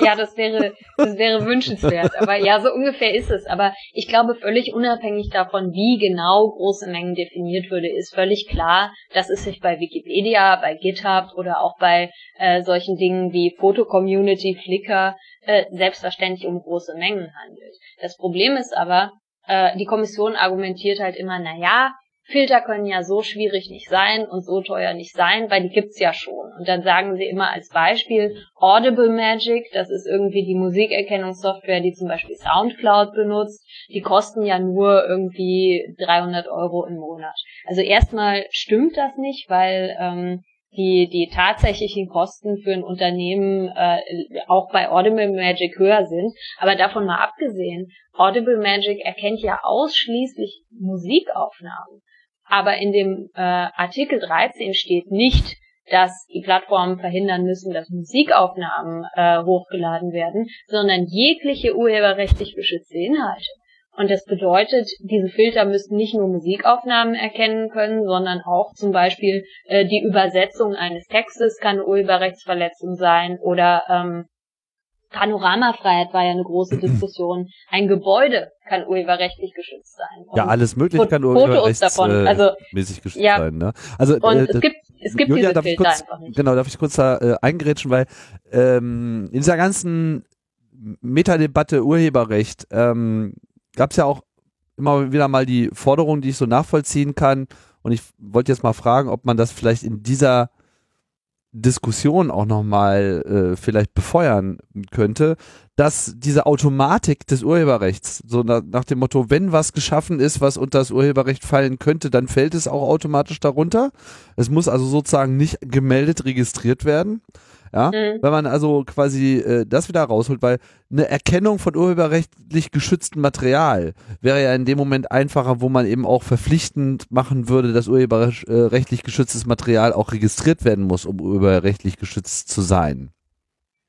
ja, das wäre, das wäre wünschenswert. Aber ja, so ungefähr ist es. Aber ich glaube, völlig unabhängig davon, wie genau große Mengen definiert würde, ist völlig klar, dass es sich bei Wikipedia, bei GitHub oder auch bei äh, solchen Dingen wie Foto-Community, Flickr äh, selbstverständlich um große Mengen handelt. Das Problem ist aber, äh, die Kommission argumentiert halt immer, na ja, Filter können ja so schwierig nicht sein und so teuer nicht sein, weil die gibt's ja schon. Und dann sagen sie immer als Beispiel Audible Magic, das ist irgendwie die Musikerkennungssoftware, die zum Beispiel Soundcloud benutzt. Die kosten ja nur irgendwie 300 Euro im Monat. Also erstmal stimmt das nicht, weil ähm, die, die tatsächlichen Kosten für ein Unternehmen äh, auch bei Audible Magic höher sind. Aber davon mal abgesehen, Audible Magic erkennt ja ausschließlich Musikaufnahmen. Aber in dem äh, Artikel 13 steht nicht, dass die Plattformen verhindern müssen, dass Musikaufnahmen äh, hochgeladen werden, sondern jegliche urheberrechtlich geschützte Inhalte. Und das bedeutet, diese Filter müssten nicht nur Musikaufnahmen erkennen können, sondern auch zum Beispiel äh, die Übersetzung eines Textes kann Urheberrechtsverletzung sein oder ähm, Panoramafreiheit war ja eine große Diskussion. Ein Gebäude kann urheberrechtlich geschützt sein. Und ja, alles mögliche kann urheberrechtsmäßig äh, also, geschützt ja, sein. Ne? Also und äh, es gibt es gibt Julia, diese Filter kurz, einfach nicht. Genau, darf ich kurz da äh, eingrätschen, weil ähm, in dieser ganzen Metadebatte Urheberrecht ähm, gab es ja auch immer wieder mal die Forderung, die ich so nachvollziehen kann. Und ich wollte jetzt mal fragen, ob man das vielleicht in dieser Diskussion auch nochmal äh, vielleicht befeuern könnte, dass diese Automatik des Urheberrechts, so nach, nach, dem Motto, wenn was geschaffen ist, was unter das Urheberrecht fallen könnte, dann fällt es auch automatisch darunter. Es muss also sozusagen nicht gemeldet registriert werden. Ja, mhm. wenn man also quasi äh, das wieder rausholt, weil eine Erkennung von urheberrechtlich geschütztem Material wäre ja in dem Moment einfacher, wo man eben auch verpflichtend machen würde, dass urheberrechtlich geschütztes Material auch registriert werden muss, um urheberrechtlich geschützt zu sein.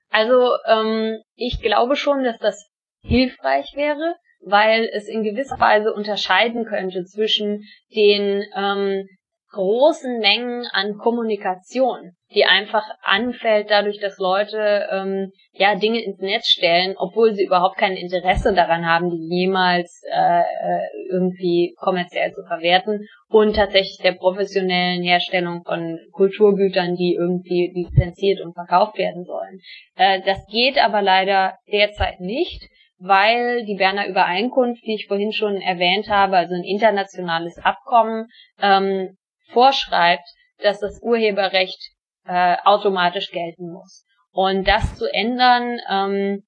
Also ähm, ich glaube schon, dass das hilfreich wäre, weil es in gewisser Weise unterscheiden könnte zwischen den ähm, großen Mengen an Kommunikation, die einfach anfällt dadurch, dass Leute ähm, ja Dinge ins Netz stellen, obwohl sie überhaupt kein Interesse daran haben, die jemals äh, äh, irgendwie kommerziell zu verwerten und tatsächlich der professionellen Herstellung von Kulturgütern, die irgendwie lizenziert und verkauft werden sollen. Äh, das geht aber leider derzeit nicht weil die Berner Übereinkunft, die ich vorhin schon erwähnt habe, also ein internationales Abkommen, ähm, vorschreibt, dass das Urheberrecht äh, automatisch gelten muss. Und das zu ändern ähm,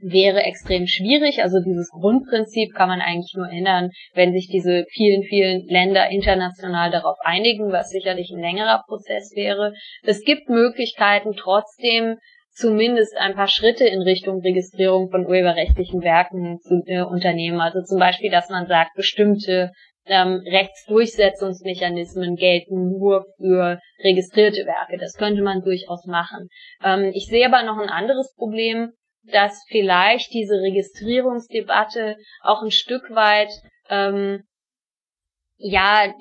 wäre extrem schwierig. Also dieses Grundprinzip kann man eigentlich nur ändern, wenn sich diese vielen, vielen Länder international darauf einigen, was sicherlich ein längerer Prozess wäre. Es gibt Möglichkeiten, trotzdem zumindest ein paar Schritte in Richtung Registrierung von urheberrechtlichen Werken zu äh, unternehmen. Also zum Beispiel, dass man sagt, bestimmte ähm, Rechtsdurchsetzungsmechanismen gelten nur für registrierte Werke. Das könnte man durchaus machen. Ähm, ich sehe aber noch ein anderes Problem, dass vielleicht diese Registrierungsdebatte auch ein Stück weit ähm, ja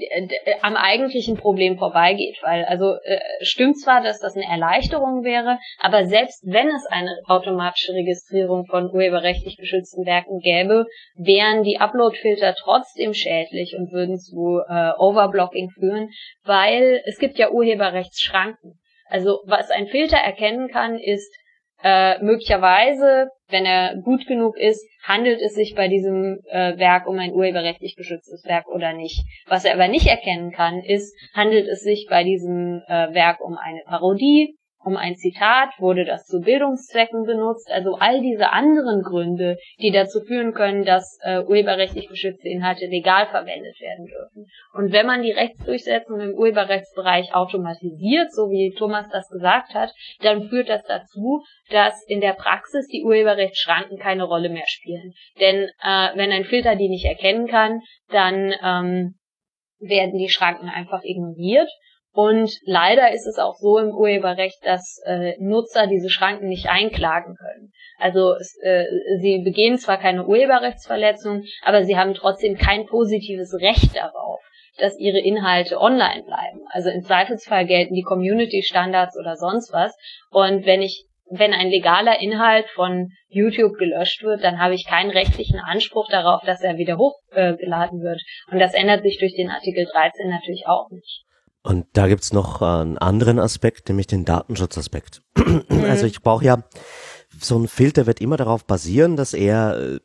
am eigentlichen Problem vorbeigeht, weil also äh, stimmt zwar, dass das eine Erleichterung wäre, aber selbst wenn es eine automatische Registrierung von urheberrechtlich geschützten Werken gäbe, wären die Uploadfilter trotzdem schädlich und würden zu äh, Overblocking führen, weil es gibt ja Urheberrechtsschranken. Also was ein Filter erkennen kann, ist äh, möglicherweise, wenn er gut genug ist, handelt es sich bei diesem äh, Werk um ein urheberrechtlich geschütztes Werk oder nicht. Was er aber nicht erkennen kann, ist, handelt es sich bei diesem äh, Werk um eine Parodie, um ein Zitat, wurde das zu Bildungszwecken benutzt, also all diese anderen Gründe, die dazu führen können, dass äh, urheberrechtlich geschützte Inhalte legal verwendet werden dürfen. Und wenn man die Rechtsdurchsetzung im Urheberrechtsbereich automatisiert, so wie Thomas das gesagt hat, dann führt das dazu, dass in der Praxis die Urheberrechtsschranken keine Rolle mehr spielen. Denn äh, wenn ein Filter die nicht erkennen kann, dann ähm, werden die Schranken einfach ignoriert und leider ist es auch so im Urheberrecht, dass äh, Nutzer diese Schranken nicht einklagen können. Also äh, sie begehen zwar keine Urheberrechtsverletzung, aber sie haben trotzdem kein positives Recht darauf, dass ihre Inhalte online bleiben. Also im Zweifelsfall gelten die Community Standards oder sonst was. Und wenn ich wenn ein legaler Inhalt von YouTube gelöscht wird, dann habe ich keinen rechtlichen Anspruch darauf, dass er wieder hochgeladen wird. Und das ändert sich durch den Artikel 13 natürlich auch nicht. Und da gibt's noch einen anderen Aspekt, nämlich den Datenschutzaspekt. Mhm. Also ich brauche ja, so ein Filter wird immer darauf basieren, dass er äh,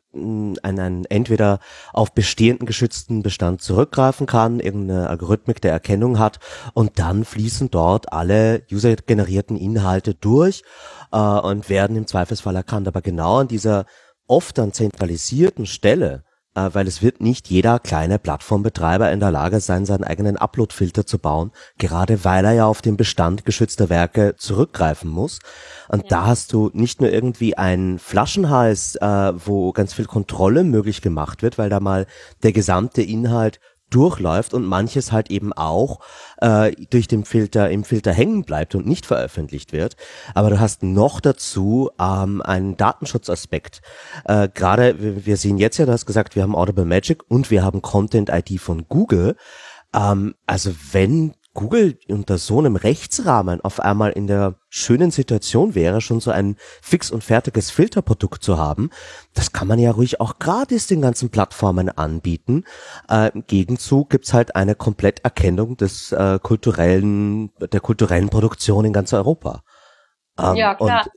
einen, entweder auf bestehenden geschützten Bestand zurückgreifen kann, irgendeine Algorithmik der Erkennung hat und dann fließen dort alle user-generierten Inhalte durch äh, und werden im Zweifelsfall erkannt. Aber genau an dieser oft dann zentralisierten Stelle äh, weil es wird nicht jeder kleine Plattformbetreiber in der Lage sein, seinen eigenen Upload-Filter zu bauen, gerade weil er ja auf den Bestand geschützter Werke zurückgreifen muss. Und ja. da hast du nicht nur irgendwie einen Flaschenhals, äh, wo ganz viel Kontrolle möglich gemacht wird, weil da mal der gesamte Inhalt durchläuft und manches halt eben auch äh, durch den Filter im Filter hängen bleibt und nicht veröffentlicht wird. Aber du hast noch dazu ähm, einen Datenschutzaspekt. Äh, Gerade wir, sehen jetzt ja, du hast gesagt, wir haben Audible Magic und wir haben Content ID von Google. Ähm, also wenn Google unter so einem Rechtsrahmen auf einmal in der schönen Situation wäre, schon so ein fix und fertiges Filterprodukt zu haben, das kann man ja ruhig auch gratis den ganzen Plattformen anbieten. Äh, Im Gegenzug gibt's halt eine Kompletterkennung des äh, kulturellen, der kulturellen Produktion in ganz Europa. Ähm, ja, klar.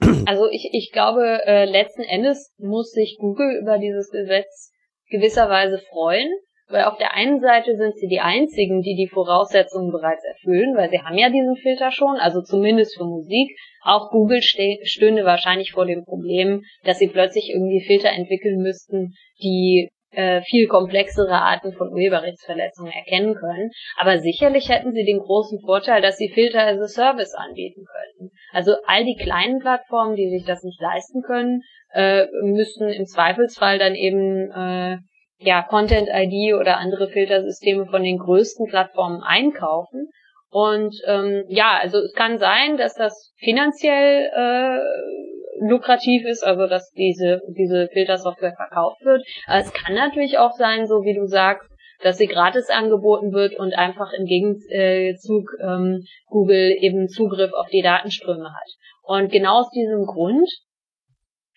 also ich, ich glaube, äh, letzten Endes muss sich Google über dieses Gesetz gewisserweise freuen weil auf der einen Seite sind sie die einzigen, die die Voraussetzungen bereits erfüllen, weil sie haben ja diesen Filter schon, also zumindest für Musik. Auch Google stünde wahrscheinlich vor dem Problem, dass sie plötzlich irgendwie Filter entwickeln müssten, die äh, viel komplexere Arten von Urheberrechtsverletzungen erkennen können. Aber sicherlich hätten sie den großen Vorteil, dass sie Filter as a Service anbieten könnten. Also all die kleinen Plattformen, die sich das nicht leisten können, äh, müssten im Zweifelsfall dann eben äh, ja, Content ID oder andere Filtersysteme von den größten Plattformen einkaufen. Und ähm, ja, also es kann sein, dass das finanziell äh, lukrativ ist, also dass diese diese Filtersoftware verkauft wird. Aber es kann natürlich auch sein, so wie du sagst, dass sie gratis angeboten wird und einfach im Gegenzug ähm, Google eben Zugriff auf die Datenströme hat. Und genau aus diesem Grund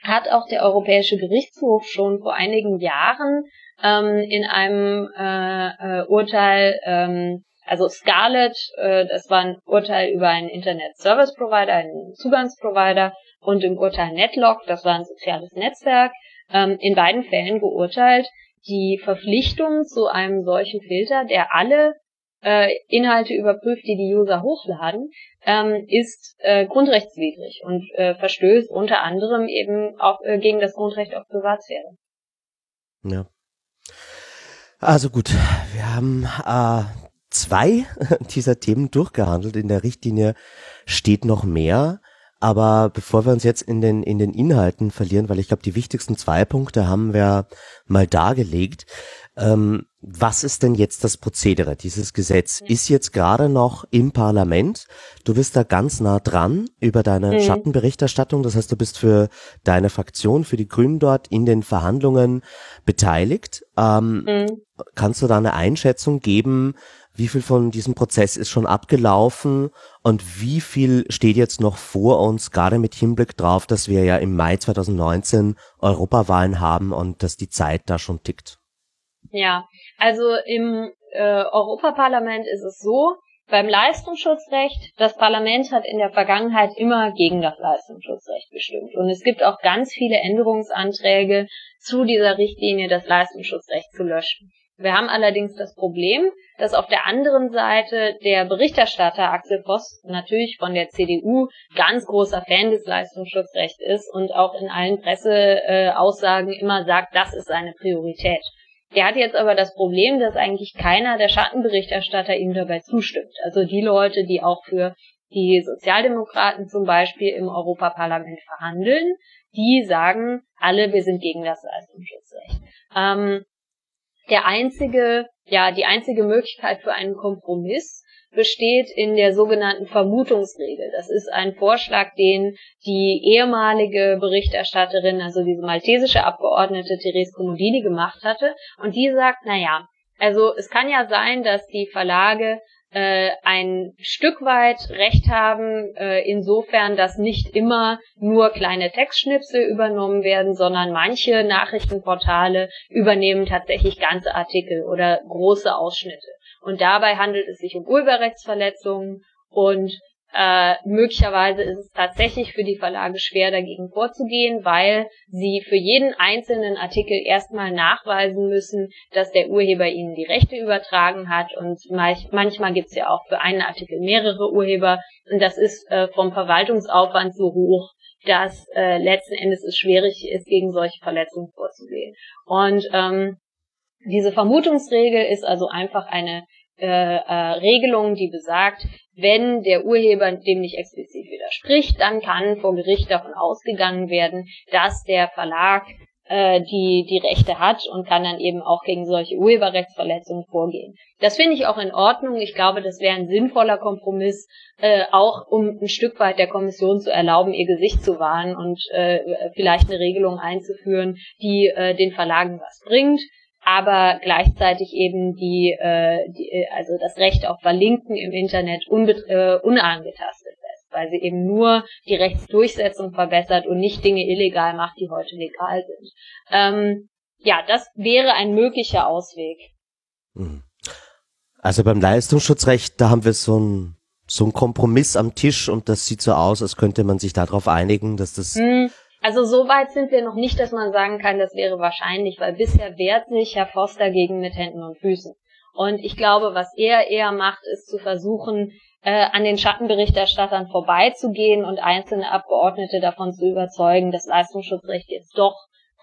hat auch der Europäische Gerichtshof schon vor einigen Jahren ähm, in einem äh, äh, Urteil, ähm, also Scarlett, äh, das war ein Urteil über einen Internet Service Provider, einen Zugangsprovider und im Urteil Netlock, das war ein soziales Netzwerk, ähm, in beiden Fällen geurteilt, die Verpflichtung zu einem solchen Filter, der alle äh, Inhalte überprüft, die die User hochladen, ähm, ist äh, grundrechtswidrig und äh, verstößt unter anderem eben auch äh, gegen das Grundrecht auf Privatsphäre. Ja. Also gut, wir haben äh, zwei dieser Themen durchgehandelt. In der Richtlinie steht noch mehr. Aber bevor wir uns jetzt in den, in den Inhalten verlieren, weil ich glaube, die wichtigsten zwei Punkte haben wir mal dargelegt. Ähm, was ist denn jetzt das Prozedere? Dieses Gesetz mhm. ist jetzt gerade noch im Parlament. Du bist da ganz nah dran über deine mhm. Schattenberichterstattung. Das heißt, du bist für deine Fraktion, für die Grünen dort in den Verhandlungen beteiligt. Ähm, mhm. Kannst du da eine Einschätzung geben, wie viel von diesem Prozess ist schon abgelaufen und wie viel steht jetzt noch vor uns, gerade mit Hinblick drauf, dass wir ja im Mai 2019 Europawahlen haben und dass die Zeit da schon tickt? Ja, also im äh, Europaparlament ist es so, beim Leistungsschutzrecht, das Parlament hat in der Vergangenheit immer gegen das Leistungsschutzrecht gestimmt. Und es gibt auch ganz viele Änderungsanträge zu dieser Richtlinie, das Leistungsschutzrecht zu löschen. Wir haben allerdings das Problem, dass auf der anderen Seite der Berichterstatter Axel Voss natürlich von der CDU ganz großer Fan des Leistungsschutzrechts ist und auch in allen Presseaussagen immer sagt, das ist seine Priorität. Der hat jetzt aber das Problem, dass eigentlich keiner der Schattenberichterstatter ihm dabei zustimmt. Also die Leute, die auch für die Sozialdemokraten zum Beispiel im Europaparlament verhandeln, die sagen alle, wir sind gegen das Leistungsschutzrecht. Ähm, der einzige, ja, die einzige Möglichkeit für einen Kompromiss besteht in der sogenannten Vermutungsregel. Das ist ein Vorschlag, den die ehemalige Berichterstatterin, also diese maltesische Abgeordnete Therese Comodini gemacht hatte. Und die sagt, na ja, also es kann ja sein, dass die Verlage äh, ein Stück weit Recht haben, äh, insofern, dass nicht immer nur kleine Textschnipsel übernommen werden, sondern manche Nachrichtenportale übernehmen tatsächlich ganze Artikel oder große Ausschnitte. Und dabei handelt es sich um Urheberrechtsverletzungen und äh, möglicherweise ist es tatsächlich für die Verlage schwer dagegen vorzugehen, weil sie für jeden einzelnen Artikel erstmal nachweisen müssen, dass der Urheber ihnen die Rechte übertragen hat und manch, manchmal gibt es ja auch für einen Artikel mehrere Urheber und das ist äh, vom Verwaltungsaufwand so hoch, dass äh, letzten Endes es schwierig ist, gegen solche Verletzungen vorzugehen. Und ähm, diese Vermutungsregel ist also einfach eine äh, äh, Regelung, die besagt, wenn der Urheber dem nicht explizit widerspricht, dann kann vor Gericht davon ausgegangen werden, dass der Verlag äh, die die Rechte hat und kann dann eben auch gegen solche Urheberrechtsverletzungen vorgehen. Das finde ich auch in Ordnung. Ich glaube, das wäre ein sinnvoller Kompromiss, äh, auch um ein Stück weit der Kommission zu erlauben, ihr Gesicht zu wahren und äh, vielleicht eine Regelung einzuführen, die äh, den Verlagen was bringt aber gleichzeitig eben die, äh, die also das Recht auf Verlinken im Internet äh, unangetastet lässt, weil sie eben nur die Rechtsdurchsetzung verbessert und nicht Dinge illegal macht, die heute legal sind. Ähm, ja, das wäre ein möglicher Ausweg. Mhm. Also beim Leistungsschutzrecht, da haben wir so ein so ein Kompromiss am Tisch und das sieht so aus, als könnte man sich darauf einigen, dass das hm, also so weit sind wir noch nicht, dass man sagen kann, das wäre wahrscheinlich, weil bisher wehrt sich Herr Voss dagegen mit Händen und Füßen. Und ich glaube, was er eher macht, ist zu versuchen, äh, an den Schattenberichterstattern vorbeizugehen und einzelne Abgeordnete davon zu überzeugen, das Leistungsschutzrecht jetzt doch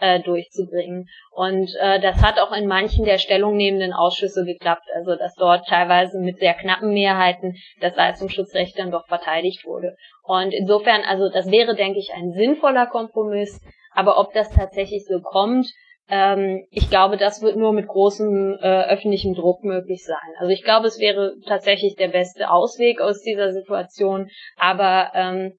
äh, durchzubringen. Und äh, das hat auch in manchen der stellungnehmenden Ausschüsse geklappt, also dass dort teilweise mit sehr knappen Mehrheiten das Leistungsschutzrecht dann doch verteidigt wurde. Und insofern, also das wäre, denke ich, ein sinnvoller Kompromiss, aber ob das tatsächlich so kommt, ähm, ich glaube, das wird nur mit großem äh, öffentlichem Druck möglich sein. Also ich glaube, es wäre tatsächlich der beste Ausweg aus dieser Situation, aber ähm,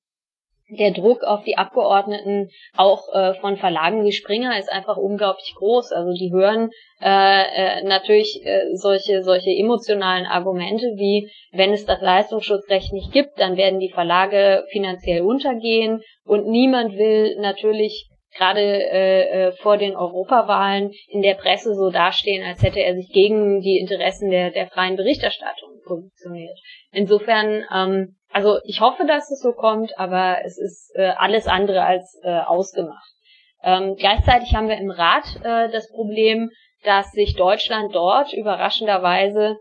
der Druck auf die Abgeordneten auch äh, von Verlagen wie Springer ist einfach unglaublich groß. Also die hören äh, äh, natürlich äh, solche solche emotionalen Argumente wie wenn es das Leistungsschutzrecht nicht gibt, dann werden die Verlage finanziell untergehen und niemand will natürlich gerade äh, äh, vor den Europawahlen in der Presse so dastehen, als hätte er sich gegen die Interessen der, der freien Berichterstattung positioniert. Insofern ähm, also ich hoffe, dass es so kommt, aber es ist äh, alles andere als äh, ausgemacht. Ähm, gleichzeitig haben wir im Rat äh, das Problem, dass sich Deutschland dort überraschenderweise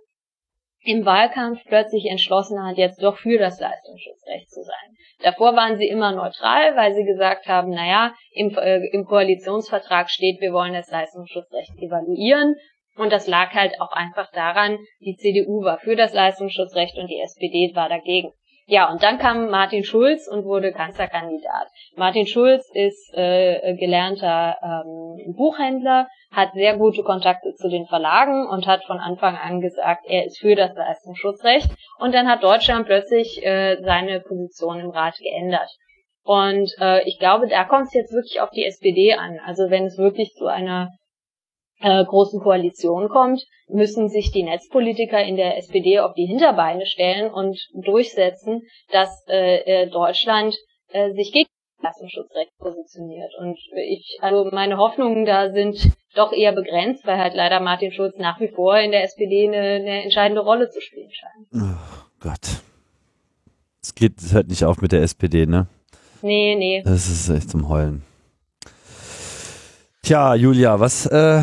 im Wahlkampf plötzlich entschlossen hat, jetzt doch für das Leistungsschutzrecht zu sein. Davor waren sie immer neutral, weil sie gesagt haben, naja, im, äh, im Koalitionsvertrag steht, wir wollen das Leistungsschutzrecht evaluieren. Und das lag halt auch einfach daran, die CDU war für das Leistungsschutzrecht und die SPD war dagegen. Ja, und dann kam Martin Schulz und wurde Kanzlerkandidat. Martin Schulz ist äh, gelernter ähm, Buchhändler, hat sehr gute Kontakte zu den Verlagen und hat von Anfang an gesagt, er ist für das Leistungsschutzrecht. Und dann hat Deutschland plötzlich äh, seine Position im Rat geändert. Und äh, ich glaube, da kommt es jetzt wirklich auf die SPD an. Also wenn es wirklich zu einer äh, großen Koalition kommt, müssen sich die Netzpolitiker in der SPD auf die Hinterbeine stellen und durchsetzen, dass äh, äh Deutschland äh, sich gegen das Leistungsschutzrecht positioniert. Und ich, also meine Hoffnungen da sind doch eher begrenzt, weil halt leider Martin Schulz nach wie vor in der SPD eine, eine entscheidende Rolle zu spielen scheint. Oh Gott. Es geht, es hört nicht auf mit der SPD, ne? Nee, nee. Das ist echt zum Heulen. Tja, Julia, was, äh,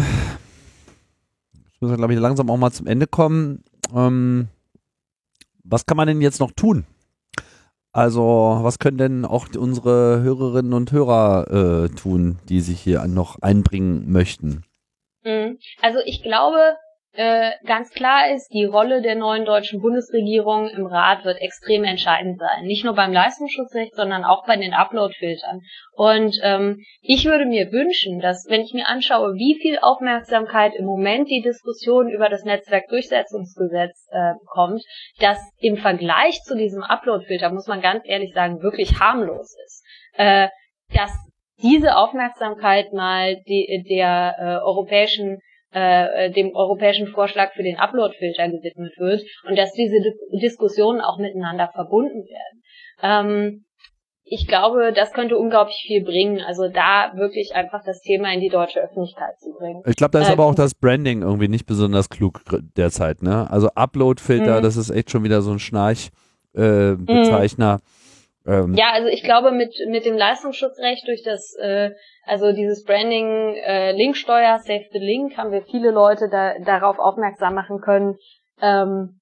ich muss glaube ich langsam auch mal zum Ende kommen. Ähm, was kann man denn jetzt noch tun? Also, was können denn auch unsere Hörerinnen und Hörer äh, tun, die sich hier noch einbringen möchten? Mhm. Also ich glaube, äh, ganz klar ist, die Rolle der neuen deutschen Bundesregierung im Rat wird extrem entscheidend sein. Nicht nur beim Leistungsschutzrecht, sondern auch bei den Uploadfiltern. Und ähm, ich würde mir wünschen, dass, wenn ich mir anschaue, wie viel Aufmerksamkeit im Moment die Diskussion über das Netzwerkdurchsetzungsgesetz äh, bekommt, dass im Vergleich zu diesem Uploadfilter, muss man ganz ehrlich sagen, wirklich harmlos ist. Äh, dass diese Aufmerksamkeit mal die, der äh, europäischen äh, äh, dem europäischen Vorschlag für den Upload-Filter gewidmet wird und dass diese D Diskussionen auch miteinander verbunden werden. Ähm, ich glaube, das könnte unglaublich viel bringen. Also da wirklich einfach das Thema in die deutsche Öffentlichkeit zu bringen. Ich glaube, da ist äh, aber auch das Branding irgendwie nicht besonders klug derzeit. Ne? Also Upload-Filter, mhm. das ist echt schon wieder so ein Schnarch-Bezeichner. Äh, ähm, ja, also ich glaube mit mit dem Leistungsschutzrecht durch das äh, also dieses Branding äh, Linksteuer Save the Link haben wir viele Leute da, darauf aufmerksam machen können. Ähm,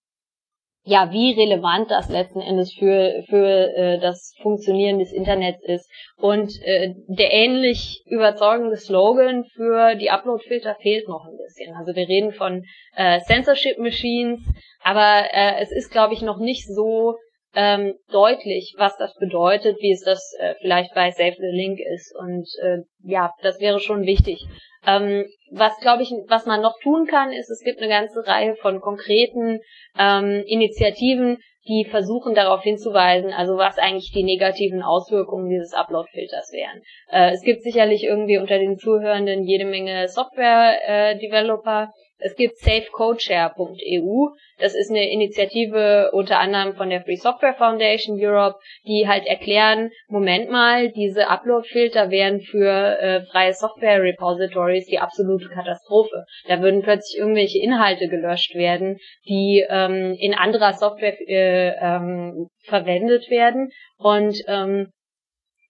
ja, wie relevant das letzten Endes für für äh, das Funktionieren des Internets ist und äh, der ähnlich überzeugende Slogan für die Uploadfilter fehlt noch ein bisschen. Also wir reden von äh, Censorship Machines, aber äh, es ist glaube ich noch nicht so ähm, deutlich, was das bedeutet, wie es das äh, vielleicht bei Save the Link ist. Und äh, ja, das wäre schon wichtig. Ähm, was glaube ich, was man noch tun kann, ist, es gibt eine ganze Reihe von konkreten ähm, Initiativen, die versuchen darauf hinzuweisen, also was eigentlich die negativen Auswirkungen dieses Upload-Filters wären. Äh, es gibt sicherlich irgendwie unter den Zuhörenden jede Menge Software-Developer, äh, es gibt safecodeshare.eu. Das ist eine Initiative unter anderem von der Free Software Foundation Europe, die halt erklären, Moment mal, diese Upload-Filter wären für äh, freie Software-Repositories die absolute Katastrophe. Da würden plötzlich irgendwelche Inhalte gelöscht werden, die ähm, in anderer Software äh, ähm, verwendet werden. Und ähm,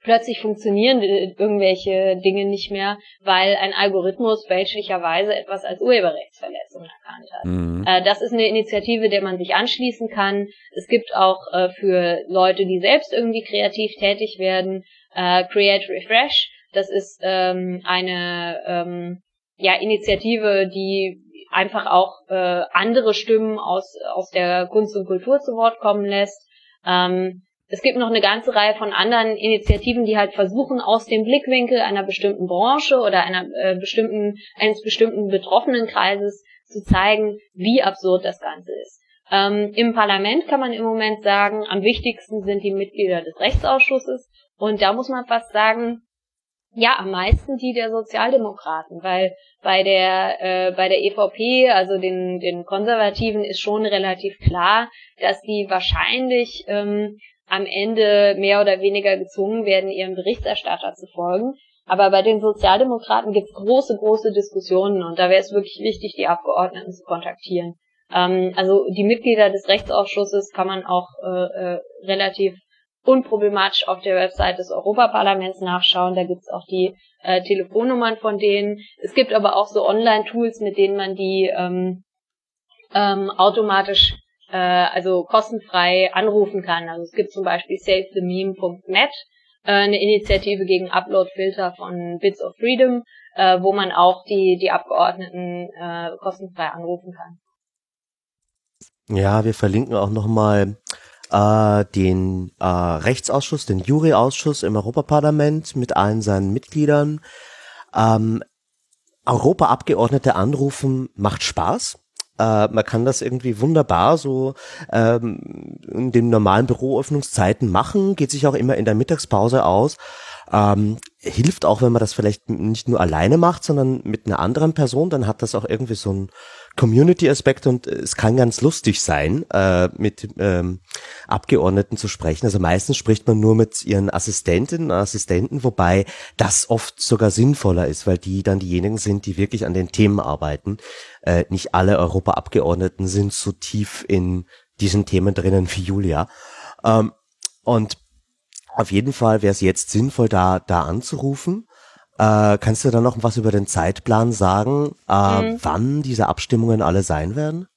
plötzlich funktionieren irgendwelche Dinge nicht mehr, weil ein Algorithmus fälschlicherweise etwas als Urheberrechtsverletzung erkannt hat. Mhm. Äh, das ist eine Initiative, der man sich anschließen kann. Es gibt auch äh, für Leute, die selbst irgendwie kreativ tätig werden, äh, Create Refresh. Das ist ähm, eine ähm, ja, Initiative, die einfach auch äh, andere Stimmen aus, aus der Kunst und Kultur zu Wort kommen lässt. Ähm, es gibt noch eine ganze Reihe von anderen Initiativen, die halt versuchen, aus dem Blickwinkel einer bestimmten Branche oder einer äh, bestimmten, eines bestimmten betroffenen Kreises zu zeigen, wie absurd das Ganze ist. Ähm, Im Parlament kann man im Moment sagen, am wichtigsten sind die Mitglieder des Rechtsausschusses und da muss man fast sagen, ja, am meisten die der Sozialdemokraten, weil bei der äh, bei der EVP, also den den Konservativen, ist schon relativ klar, dass die wahrscheinlich ähm, am Ende mehr oder weniger gezwungen werden, ihrem Berichterstatter zu folgen. Aber bei den Sozialdemokraten gibt es große, große Diskussionen und da wäre es wirklich wichtig, die Abgeordneten zu kontaktieren. Ähm, also die Mitglieder des Rechtsausschusses kann man auch äh, äh, relativ unproblematisch auf der Website des Europaparlaments nachschauen. Da gibt's auch die äh, Telefonnummern von denen. Es gibt aber auch so Online-Tools, mit denen man die ähm, ähm, automatisch äh, also kostenfrei anrufen kann. Also es gibt zum Beispiel savethememe.net, äh, eine Initiative gegen Upload-Filter von Bits of Freedom, äh, wo man auch die, die Abgeordneten äh, kostenfrei anrufen kann. Ja, wir verlinken auch nochmal äh, den äh, Rechtsausschuss, den Juryausschuss im Europaparlament mit allen seinen Mitgliedern. Ähm, Europaabgeordnete anrufen macht Spaß. Äh, man kann das irgendwie wunderbar so ähm, in den normalen Büroöffnungszeiten machen, geht sich auch immer in der Mittagspause aus. Ähm, hilft auch, wenn man das vielleicht nicht nur alleine macht, sondern mit einer anderen Person, dann hat das auch irgendwie so ein Community-Aspekt und es kann ganz lustig sein, äh, mit ähm, Abgeordneten zu sprechen. Also meistens spricht man nur mit ihren Assistentinnen und Assistenten, wobei das oft sogar sinnvoller ist, weil die dann diejenigen sind, die wirklich an den Themen arbeiten. Äh, nicht alle Europaabgeordneten sind so tief in diesen Themen drinnen wie Julia. Ähm, und auf jeden Fall wäre es jetzt sinnvoll, da, da anzurufen äh, kannst du da noch was über den Zeitplan sagen, äh, mhm. wann diese Abstimmungen alle sein werden?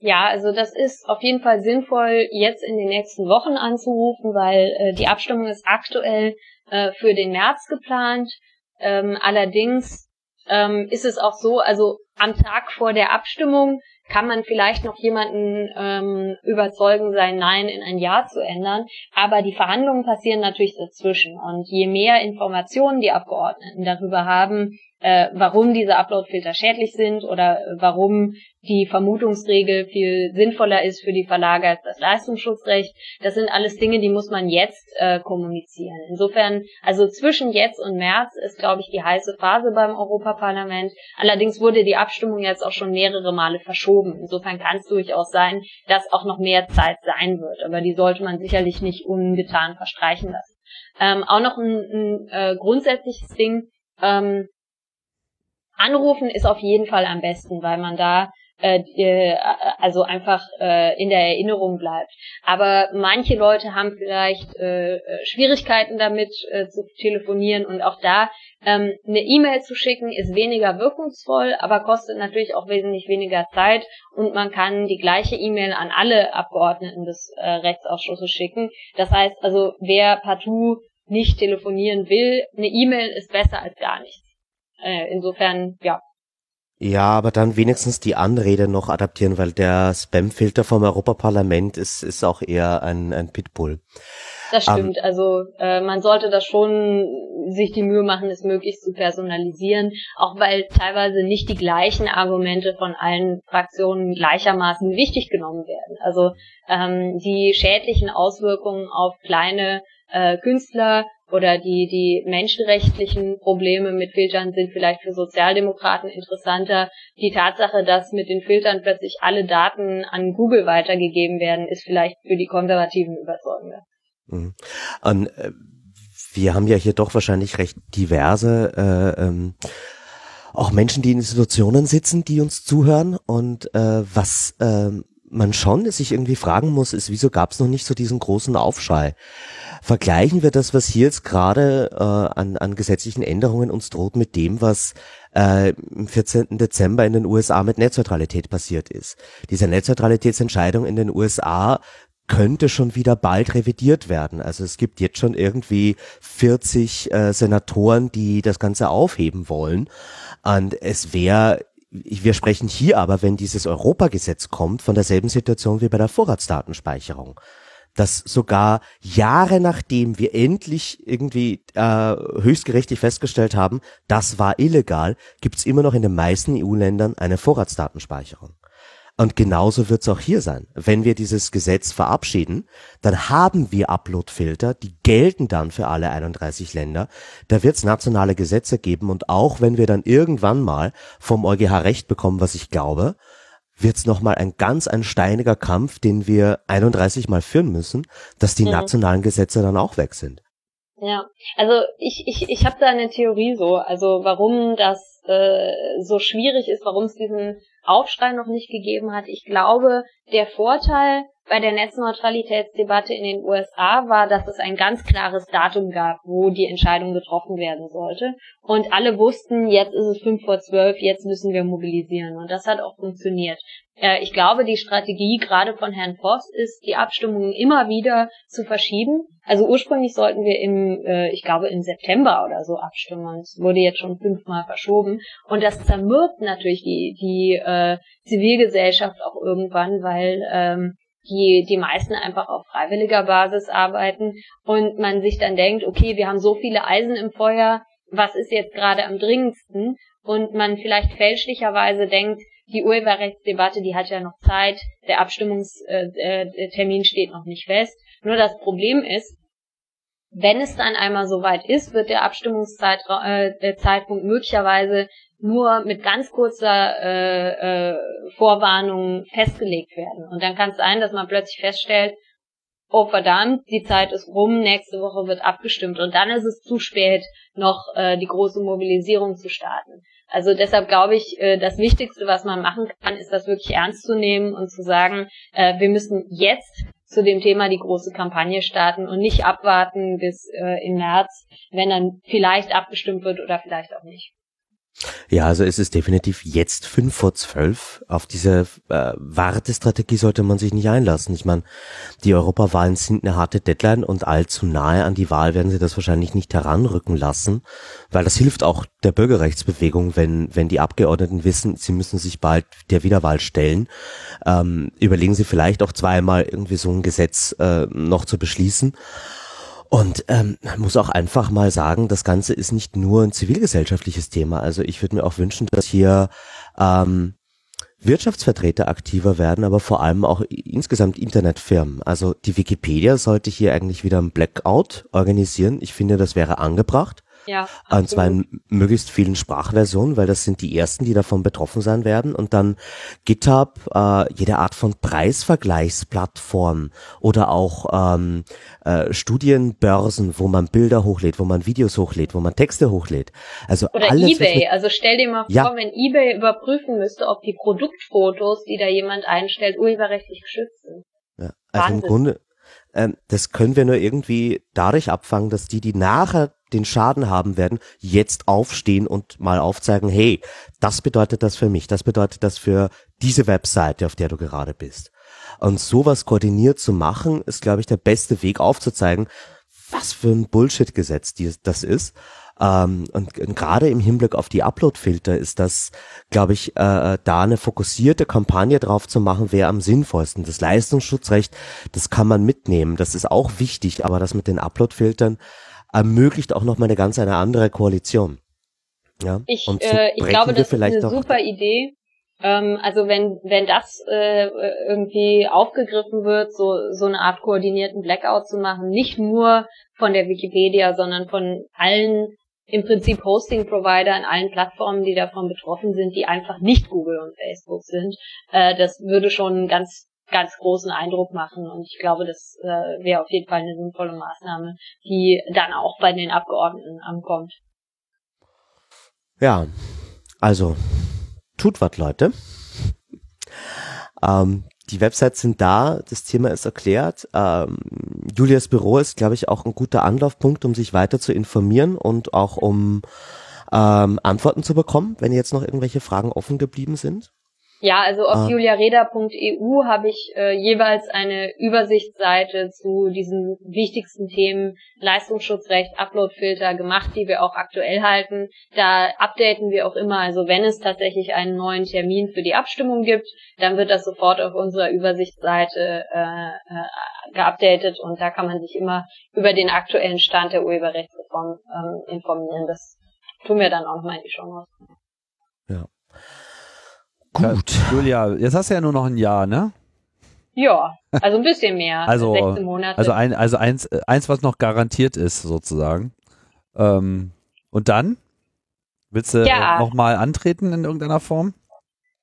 Ja, also das ist auf jeden Fall sinnvoll, jetzt in den nächsten Wochen anzurufen, weil äh, die Abstimmung ist aktuell äh, für den März geplant. Ähm, allerdings ähm, ist es auch so, also am Tag vor der Abstimmung kann man vielleicht noch jemanden ähm, überzeugen, sein Nein in ein Ja zu ändern. Aber die Verhandlungen passieren natürlich dazwischen. Und je mehr Informationen die Abgeordneten darüber haben, äh, warum diese Uploadfilter schädlich sind oder warum die Vermutungsregel viel sinnvoller ist für die Verlage als das Leistungsschutzrecht. Das sind alles Dinge, die muss man jetzt äh, kommunizieren. Insofern, also zwischen jetzt und März ist, glaube ich, die heiße Phase beim Europaparlament. Allerdings wurde die Abstimmung jetzt auch schon mehrere Male verschoben. Insofern kann es durchaus sein, dass auch noch mehr Zeit sein wird. Aber die sollte man sicherlich nicht ungetan verstreichen lassen. Ähm, auch noch ein, ein äh, grundsätzliches Ding. Ähm, Anrufen ist auf jeden Fall am besten, weil man da äh, äh, also einfach äh, in der Erinnerung bleibt. Aber manche Leute haben vielleicht äh, Schwierigkeiten damit äh, zu telefonieren und auch da ähm, eine E-Mail zu schicken ist weniger wirkungsvoll, aber kostet natürlich auch wesentlich weniger Zeit und man kann die gleiche E-Mail an alle Abgeordneten des äh, Rechtsausschusses schicken. Das heißt also, wer partout nicht telefonieren will, eine E-Mail ist besser als gar nichts. Äh, insofern, ja, Ja, aber dann wenigstens die Anrede noch adaptieren, weil der Spamfilter vom Europaparlament ist, ist auch eher ein, ein Pitbull. Das stimmt. Um, also äh, man sollte das schon sich die Mühe machen, es möglichst zu personalisieren, auch weil teilweise nicht die gleichen Argumente von allen Fraktionen gleichermaßen wichtig genommen werden. Also ähm, die schädlichen Auswirkungen auf kleine äh, Künstler oder die, die menschenrechtlichen Probleme mit Filtern sind vielleicht für Sozialdemokraten interessanter. Die Tatsache, dass mit den Filtern plötzlich alle Daten an Google weitergegeben werden, ist vielleicht für die Konservativen überzeugender. Mhm. Und, äh, wir haben ja hier doch wahrscheinlich recht diverse äh, ähm, auch Menschen, die in Institutionen sitzen, die uns zuhören und äh, was äh, man schon sich irgendwie fragen muss, ist, wieso gab es noch nicht so diesen großen Aufschrei? Vergleichen wir das, was hier jetzt gerade äh, an, an gesetzlichen Änderungen uns droht, mit dem, was äh, im 14. Dezember in den USA mit Netzneutralität passiert ist. Diese Netzneutralitätsentscheidung in den USA könnte schon wieder bald revidiert werden. Also es gibt jetzt schon irgendwie 40 äh, Senatoren, die das Ganze aufheben wollen. Und es wäre wir sprechen hier aber, wenn dieses Europagesetz kommt, von derselben Situation wie bei der Vorratsdatenspeicherung dass sogar Jahre nachdem wir endlich irgendwie äh, höchstgerichtlich festgestellt haben, das war illegal, gibt's immer noch in den meisten EU-Ländern eine Vorratsdatenspeicherung. Und genauso wird's auch hier sein. Wenn wir dieses Gesetz verabschieden, dann haben wir Uploadfilter, die gelten dann für alle 31 Länder. Da wird's nationale Gesetze geben und auch wenn wir dann irgendwann mal vom EuGH Recht bekommen, was ich glaube, wird's nochmal ein ganz ein steiniger Kampf, den wir 31 Mal führen müssen, dass die mhm. nationalen Gesetze dann auch weg sind. Ja, also ich, ich, ich habe da eine Theorie so, also warum das äh, so schwierig ist, warum es diesen Aufschrei noch nicht gegeben hat. Ich glaube, der Vorteil bei der Netzneutralitätsdebatte in den USA war, dass es ein ganz klares Datum gab, wo die Entscheidung getroffen werden sollte. Und alle wussten, jetzt ist es fünf vor zwölf, jetzt müssen wir mobilisieren. Und das hat auch funktioniert. Äh, ich glaube, die Strategie gerade von Herrn Voss ist, die Abstimmungen immer wieder zu verschieben. Also ursprünglich sollten wir im, äh, ich glaube, im September oder so abstimmen. Es wurde jetzt schon fünfmal verschoben. Und das zermürbt natürlich die, die äh, Zivilgesellschaft auch irgendwann, weil ähm, die, die meisten einfach auf freiwilliger Basis arbeiten und man sich dann denkt, okay, wir haben so viele Eisen im Feuer, was ist jetzt gerade am dringendsten? Und man vielleicht fälschlicherweise denkt, die Urheberrechtsdebatte, die hat ja noch Zeit, der Abstimmungstermin steht noch nicht fest. Nur das Problem ist, wenn es dann einmal soweit ist, wird der Abstimmungszeitpunkt äh, möglicherweise nur mit ganz kurzer äh, äh, Vorwarnung festgelegt werden. Und dann kann es sein, dass man plötzlich feststellt, oh verdammt, die Zeit ist rum, nächste Woche wird abgestimmt. Und dann ist es zu spät, noch äh, die große Mobilisierung zu starten. Also deshalb glaube ich, äh, das Wichtigste, was man machen kann, ist das wirklich ernst zu nehmen und zu sagen, äh, wir müssen jetzt zu dem Thema die große Kampagne starten und nicht abwarten bis äh, im März, wenn dann vielleicht abgestimmt wird oder vielleicht auch nicht. Ja, also es ist definitiv jetzt fünf vor zwölf. Auf diese äh, Wartestrategie sollte man sich nicht einlassen. Ich meine, die Europawahlen sind eine harte Deadline und allzu nahe an die Wahl werden sie das wahrscheinlich nicht heranrücken lassen, weil das hilft auch der Bürgerrechtsbewegung, wenn, wenn die Abgeordneten wissen, sie müssen sich bald der Wiederwahl stellen. Ähm, überlegen sie vielleicht auch zweimal irgendwie so ein Gesetz äh, noch zu beschließen. Und ähm, man muss auch einfach mal sagen, das Ganze ist nicht nur ein zivilgesellschaftliches Thema. Also ich würde mir auch wünschen, dass hier ähm, Wirtschaftsvertreter aktiver werden, aber vor allem auch insgesamt Internetfirmen. Also die Wikipedia sollte hier eigentlich wieder ein Blackout organisieren. Ich finde, das wäre angebracht. Ja, und zwar in möglichst vielen Sprachversionen, weil das sind die ersten, die davon betroffen sein werden. Und dann GitHub, äh, jede Art von Preisvergleichsplattform oder auch ähm, äh, Studienbörsen, wo man Bilder hochlädt, wo man Videos hochlädt, wo man Texte hochlädt. Also oder alles, eBay. Also stell dir mal vor, ja. wenn eBay überprüfen müsste, ob die Produktfotos, die da jemand einstellt, urheberrechtlich geschützt sind. Ja, also Wahnsinn. im Grunde, ähm, das können wir nur irgendwie dadurch abfangen, dass die, die nachher den Schaden haben werden, jetzt aufstehen und mal aufzeigen, hey, das bedeutet das für mich, das bedeutet das für diese Webseite, auf der du gerade bist. Und sowas koordiniert zu machen, ist, glaube ich, der beste Weg aufzuzeigen, was für ein Bullshit-Gesetz das ist. Ähm, und, gerade im Hinblick auf die Upload-Filter ist das, glaube ich, äh, da eine fokussierte Kampagne drauf zu machen, wäre am sinnvollsten. Das Leistungsschutzrecht, das kann man mitnehmen, das ist auch wichtig, aber das mit den Upload-Filtern ermöglicht auch noch mal eine ganz eine andere Koalition. Ja, ich, so äh, ich glaube, das ist eine super Idee. Ähm, also wenn wenn das äh, irgendwie aufgegriffen wird, so so eine Art koordinierten Blackout zu machen, nicht nur von der Wikipedia, sondern von allen im Prinzip Hosting-Provider in allen Plattformen, die davon betroffen sind, die einfach nicht Google und Facebook sind, äh, das würde schon ganz ganz großen Eindruck machen und ich glaube, das äh, wäre auf jeden Fall eine sinnvolle Maßnahme, die dann auch bei den Abgeordneten ankommt. Ja, also tut was, Leute. Ähm, die Websites sind da, das Thema ist erklärt. Ähm, Julias Büro ist, glaube ich, auch ein guter Anlaufpunkt, um sich weiter zu informieren und auch um ähm, Antworten zu bekommen, wenn jetzt noch irgendwelche Fragen offen geblieben sind. Ja, also auf ah. juliareda.eu habe ich äh, jeweils eine Übersichtsseite zu diesen wichtigsten Themen Leistungsschutzrecht, Uploadfilter gemacht, die wir auch aktuell halten. Da updaten wir auch immer, also wenn es tatsächlich einen neuen Termin für die Abstimmung gibt, dann wird das sofort auf unserer Übersichtsseite äh, äh, geupdatet und da kann man sich immer über den aktuellen Stand der Urheberrechtsreform ähm, informieren. Das tun wir dann auch nochmal in die Show Notes. Ja. Gut. Julia, jetzt hast du ja nur noch ein Jahr, ne? Ja, also ein bisschen mehr. also 16 Monate. Also, ein, also eins, eins, was noch garantiert ist, sozusagen. Ähm, und dann? Willst du ja. nochmal antreten in irgendeiner Form?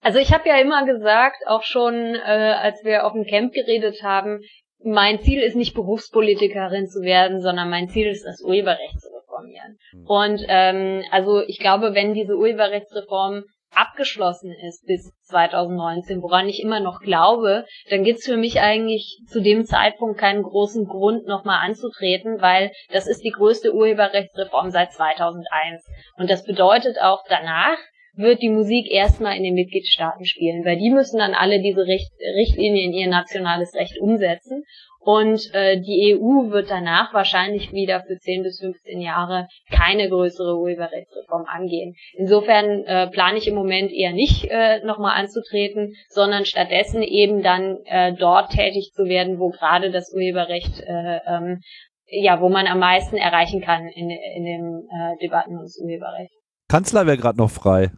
Also ich habe ja immer gesagt, auch schon äh, als wir auf dem Camp geredet haben, mein Ziel ist nicht Berufspolitikerin zu werden, sondern mein Ziel ist das Urheberrecht zu reformieren. Mhm. Und ähm, also ich glaube, wenn diese Urheberrechtsreform abgeschlossen ist bis 2019, woran ich immer noch glaube, dann gibt's für mich eigentlich zu dem Zeitpunkt keinen großen Grund, nochmal anzutreten, weil das ist die größte Urheberrechtsreform seit 2001. Und das bedeutet auch danach, wird die Musik erstmal in den Mitgliedstaaten spielen, weil die müssen dann alle diese Richt Richtlinien in ihr nationales Recht umsetzen. Und äh, die EU wird danach wahrscheinlich wieder für 10 bis 15 Jahre keine größere Urheberrechtsreform angehen. Insofern äh, plane ich im Moment eher nicht äh, nochmal anzutreten, sondern stattdessen eben dann äh, dort tätig zu werden, wo gerade das Urheberrecht, äh, ähm, ja, wo man am meisten erreichen kann in, in den äh, Debatten ums Urheberrecht. Kanzler wäre gerade noch frei.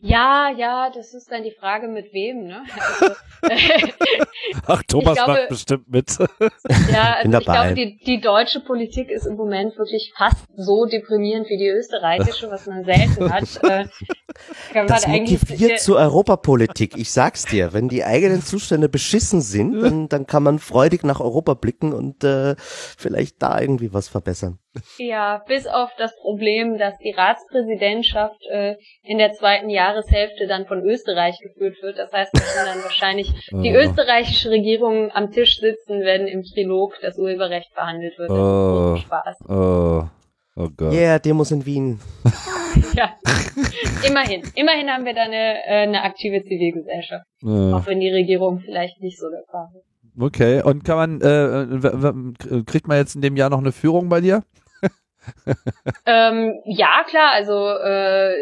Ja, ja, das ist dann die Frage, mit wem, ne? Also, Ach, Thomas glaube, macht bestimmt mit. ja, also ich glaube, die, die deutsche Politik ist im Moment wirklich fast so deprimierend wie die österreichische, was man selten hat. Äh, das motiviert zur Europapolitik. Ich sag's dir, wenn die eigenen Zustände beschissen sind, dann, dann kann man freudig nach Europa blicken und äh, vielleicht da irgendwie was verbessern. Ja, bis auf das Problem, dass die Ratspräsidentschaft äh, in der zweiten Jahreshälfte dann von Österreich geführt wird. Das heißt, dass dann wahrscheinlich oh. die österreichische Regierung am Tisch sitzen, wenn im Trilog das Urheberrecht verhandelt wird. Das oh. ist Spaß. Oh. Oh Gott. Yeah, Demos in Wien. ja, immerhin. Immerhin haben wir da eine, äh, eine aktive Zivilgesellschaft. Ja. Auch wenn die Regierung vielleicht nicht so der Fall ist. Okay, und kann man, äh, kriegt man jetzt in dem Jahr noch eine Führung bei dir? Ähm, ja, klar, also äh,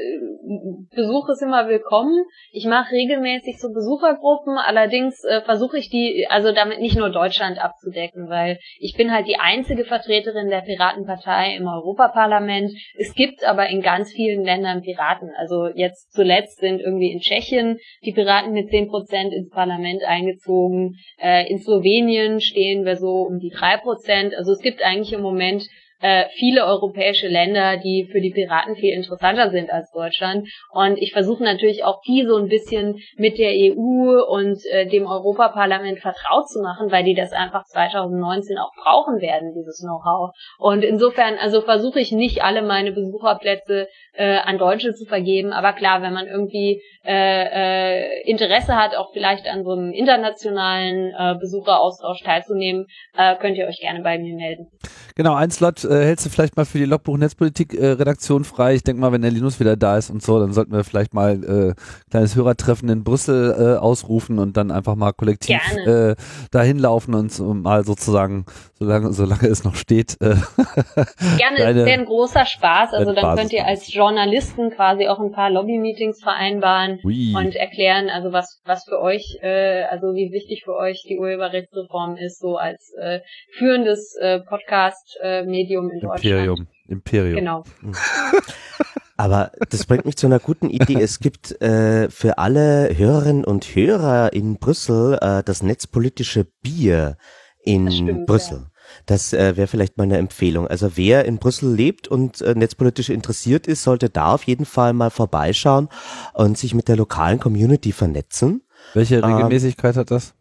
Besuch ist immer willkommen. Ich mache regelmäßig so Besuchergruppen, allerdings äh, versuche ich die, also damit nicht nur Deutschland abzudecken, weil ich bin halt die einzige Vertreterin der Piratenpartei im Europaparlament. Es gibt aber in ganz vielen Ländern Piraten. Also jetzt zuletzt sind irgendwie in Tschechien die Piraten mit zehn Prozent ins Parlament eingezogen. Äh, in Slowenien stehen wir so um die drei Prozent. Also es gibt eigentlich im Moment äh, viele europäische Länder, die für die Piraten viel interessanter sind als Deutschland. Und ich versuche natürlich auch die so ein bisschen mit der EU und äh, dem Europaparlament vertraut zu machen, weil die das einfach 2019 auch brauchen werden, dieses Know-how. Und insofern, also versuche ich nicht alle meine Besucherplätze äh, an Deutsche zu vergeben. Aber klar, wenn man irgendwie äh, äh, Interesse hat, auch vielleicht an so einem internationalen äh, Besucheraustausch teilzunehmen, äh, könnt ihr euch gerne bei mir melden. Genau, ein Slot äh, hältst du vielleicht mal für die Logbuch Netzpolitik äh, Redaktion frei? Ich denke mal, wenn der Linus wieder da ist und so, dann sollten wir vielleicht mal äh, kleines Hörertreffen in Brüssel äh, ausrufen und dann einfach mal kollektiv äh, dahin laufen und so, mal sozusagen, solange, solange es noch steht. Gerne, es wäre ein großer Spaß. Also dann könnt ihr als Journalisten quasi auch ein paar Lobby-Meetings vereinbaren Ui. und erklären, also was, was für euch, also wie wichtig für euch die Urheberrechtsreform ist, so als führendes äh, Podcast-Medium in Imperium. Deutschland. Imperium. Genau. Aber das bringt mich zu einer guten Idee. Es gibt äh, für alle Hörerinnen und Hörer in Brüssel äh, das netzpolitische Bier in stimmt, Brüssel. Ja. Das äh, wäre vielleicht mal eine Empfehlung. Also wer in Brüssel lebt und äh, netzpolitisch interessiert ist, sollte da auf jeden Fall mal vorbeischauen und sich mit der lokalen Community vernetzen. Welche ähm, Regelmäßigkeit ähm, hat das?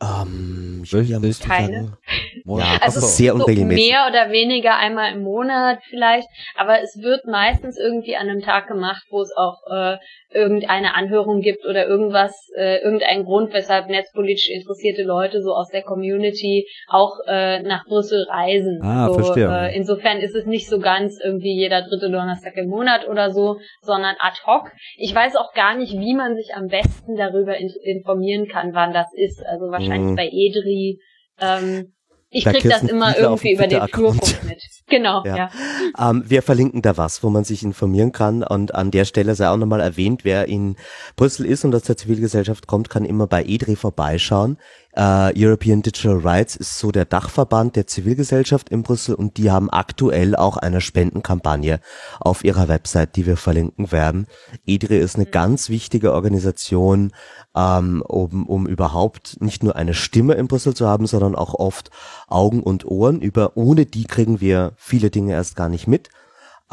Ähm, ich Wöchentlich? Keine. Ja, also sehr so unregelmäßig. mehr oder weniger einmal im Monat vielleicht, aber es wird meistens irgendwie an einem Tag gemacht, wo es auch äh, irgendeine Anhörung gibt oder irgendwas, äh, irgendein Grund, weshalb netzpolitisch interessierte Leute so aus der Community auch äh, nach Brüssel reisen. Ah, so, verstehe. Äh, insofern ist es nicht so ganz irgendwie jeder dritte Donnerstag im Monat oder so, sondern ad hoc. Ich weiß auch gar nicht, wie man sich am besten darüber in informieren kann, wann das ist. Also wahrscheinlich mhm. bei Edri. Ähm, ich da krieg das immer irgendwie über den Flurfunk mit. Genau, ja. ja. Ähm, wir verlinken da was, wo man sich informieren kann und an der Stelle sei auch nochmal erwähnt, wer in Brüssel ist und aus der Zivilgesellschaft kommt, kann immer bei EDRI vorbeischauen. Uh, European Digital Rights ist so der Dachverband der Zivilgesellschaft in Brüssel und die haben aktuell auch eine Spendenkampagne auf ihrer Website, die wir verlinken werden. EDRI ist eine mhm. ganz wichtige Organisation, ähm, um, um überhaupt nicht nur eine Stimme in Brüssel zu haben, sondern auch oft Augen und Ohren. Über ohne die kriegen wir viele Dinge erst gar nicht mit.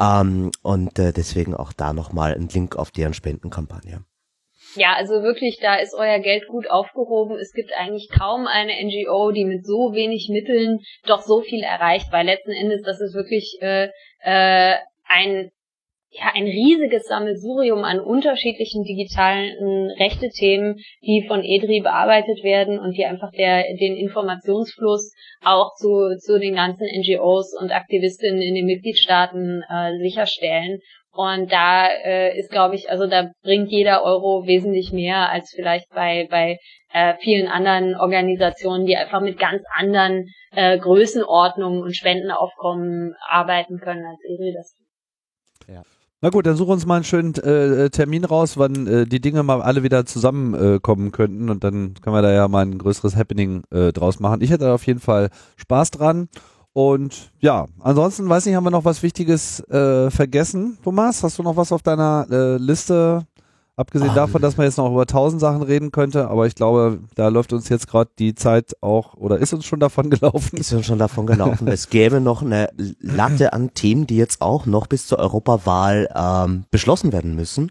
Ähm, und äh, deswegen auch da nochmal ein Link auf deren Spendenkampagne. Ja, also wirklich, da ist euer Geld gut aufgehoben. Es gibt eigentlich kaum eine NGO, die mit so wenig Mitteln doch so viel erreicht, weil letzten Endes das ist wirklich äh, äh, ein ja, ein riesiges Sammelsurium an unterschiedlichen digitalen Rechte-Themen, die von EDRI bearbeitet werden und die einfach der, den Informationsfluss auch zu, zu den ganzen NGOs und Aktivistinnen in den Mitgliedstaaten äh, sicherstellen. Und da äh, ist, glaube ich, also da bringt jeder Euro wesentlich mehr als vielleicht bei, bei äh, vielen anderen Organisationen, die einfach mit ganz anderen äh, Größenordnungen und Spendenaufkommen arbeiten können, als ERI das ja. Na gut, dann such uns mal einen schönen äh, Termin raus, wann äh, die Dinge mal alle wieder zusammenkommen äh, könnten und dann können wir da ja mal ein größeres Happening äh, draus machen. Ich hätte auf jeden Fall Spaß dran und ja, ansonsten weiß nicht, haben wir noch was Wichtiges äh, vergessen, Thomas? Hast du noch was auf deiner äh, Liste? Abgesehen. Ah. davon, dass man jetzt noch über tausend Sachen reden könnte, aber ich glaube, da läuft uns jetzt gerade die Zeit auch oder ist uns schon davon gelaufen. Ist uns schon davon gelaufen. es gäbe noch eine Latte an Themen, die jetzt auch noch bis zur Europawahl ähm, beschlossen werden müssen.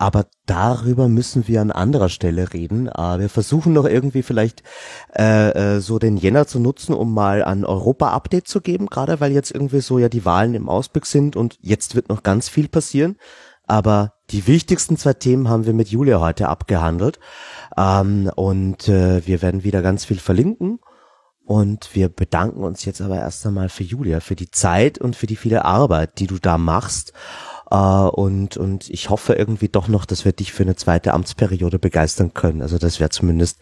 Aber darüber müssen wir an anderer Stelle reden. Äh, wir versuchen noch irgendwie vielleicht äh, äh, so den Jänner zu nutzen, um mal ein Europa-Update zu geben, gerade weil jetzt irgendwie so ja die Wahlen im Ausblick sind und jetzt wird noch ganz viel passieren. Aber die wichtigsten zwei Themen haben wir mit Julia heute abgehandelt. Ähm, und äh, wir werden wieder ganz viel verlinken. Und wir bedanken uns jetzt aber erst einmal für Julia, für die Zeit und für die viele Arbeit, die du da machst. Uh, und, und ich hoffe irgendwie doch noch, dass wir dich für eine zweite Amtsperiode begeistern können. Also das wäre zumindest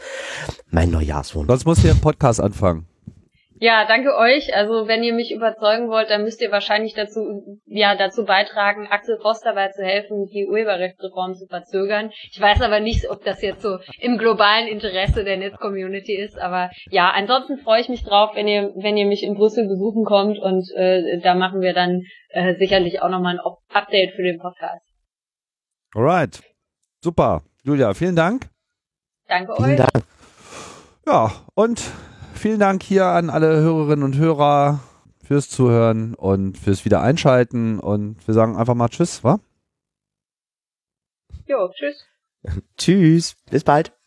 mein Neujahrswunsch. Sonst musst du ja einen Podcast anfangen. Ja, danke euch. Also wenn ihr mich überzeugen wollt, dann müsst ihr wahrscheinlich dazu, ja, dazu beitragen, Axel Voss dabei zu helfen, die Urheberrechtsreform zu verzögern. Ich weiß aber nicht, ob das jetzt so im globalen Interesse der Netz-Community ist. Aber ja, ansonsten freue ich mich drauf, wenn ihr, wenn ihr mich in Brüssel besuchen kommt und äh, da machen wir dann äh, sicherlich auch nochmal ein Update für den Podcast. Alright. Super. Julia, vielen Dank. Danke vielen euch. Dank. Ja, und vielen Dank hier an alle Hörerinnen und Hörer fürs Zuhören und fürs Wiedereinschalten und wir sagen einfach mal Tschüss, wa? Jo, tschüss. tschüss, bis bald.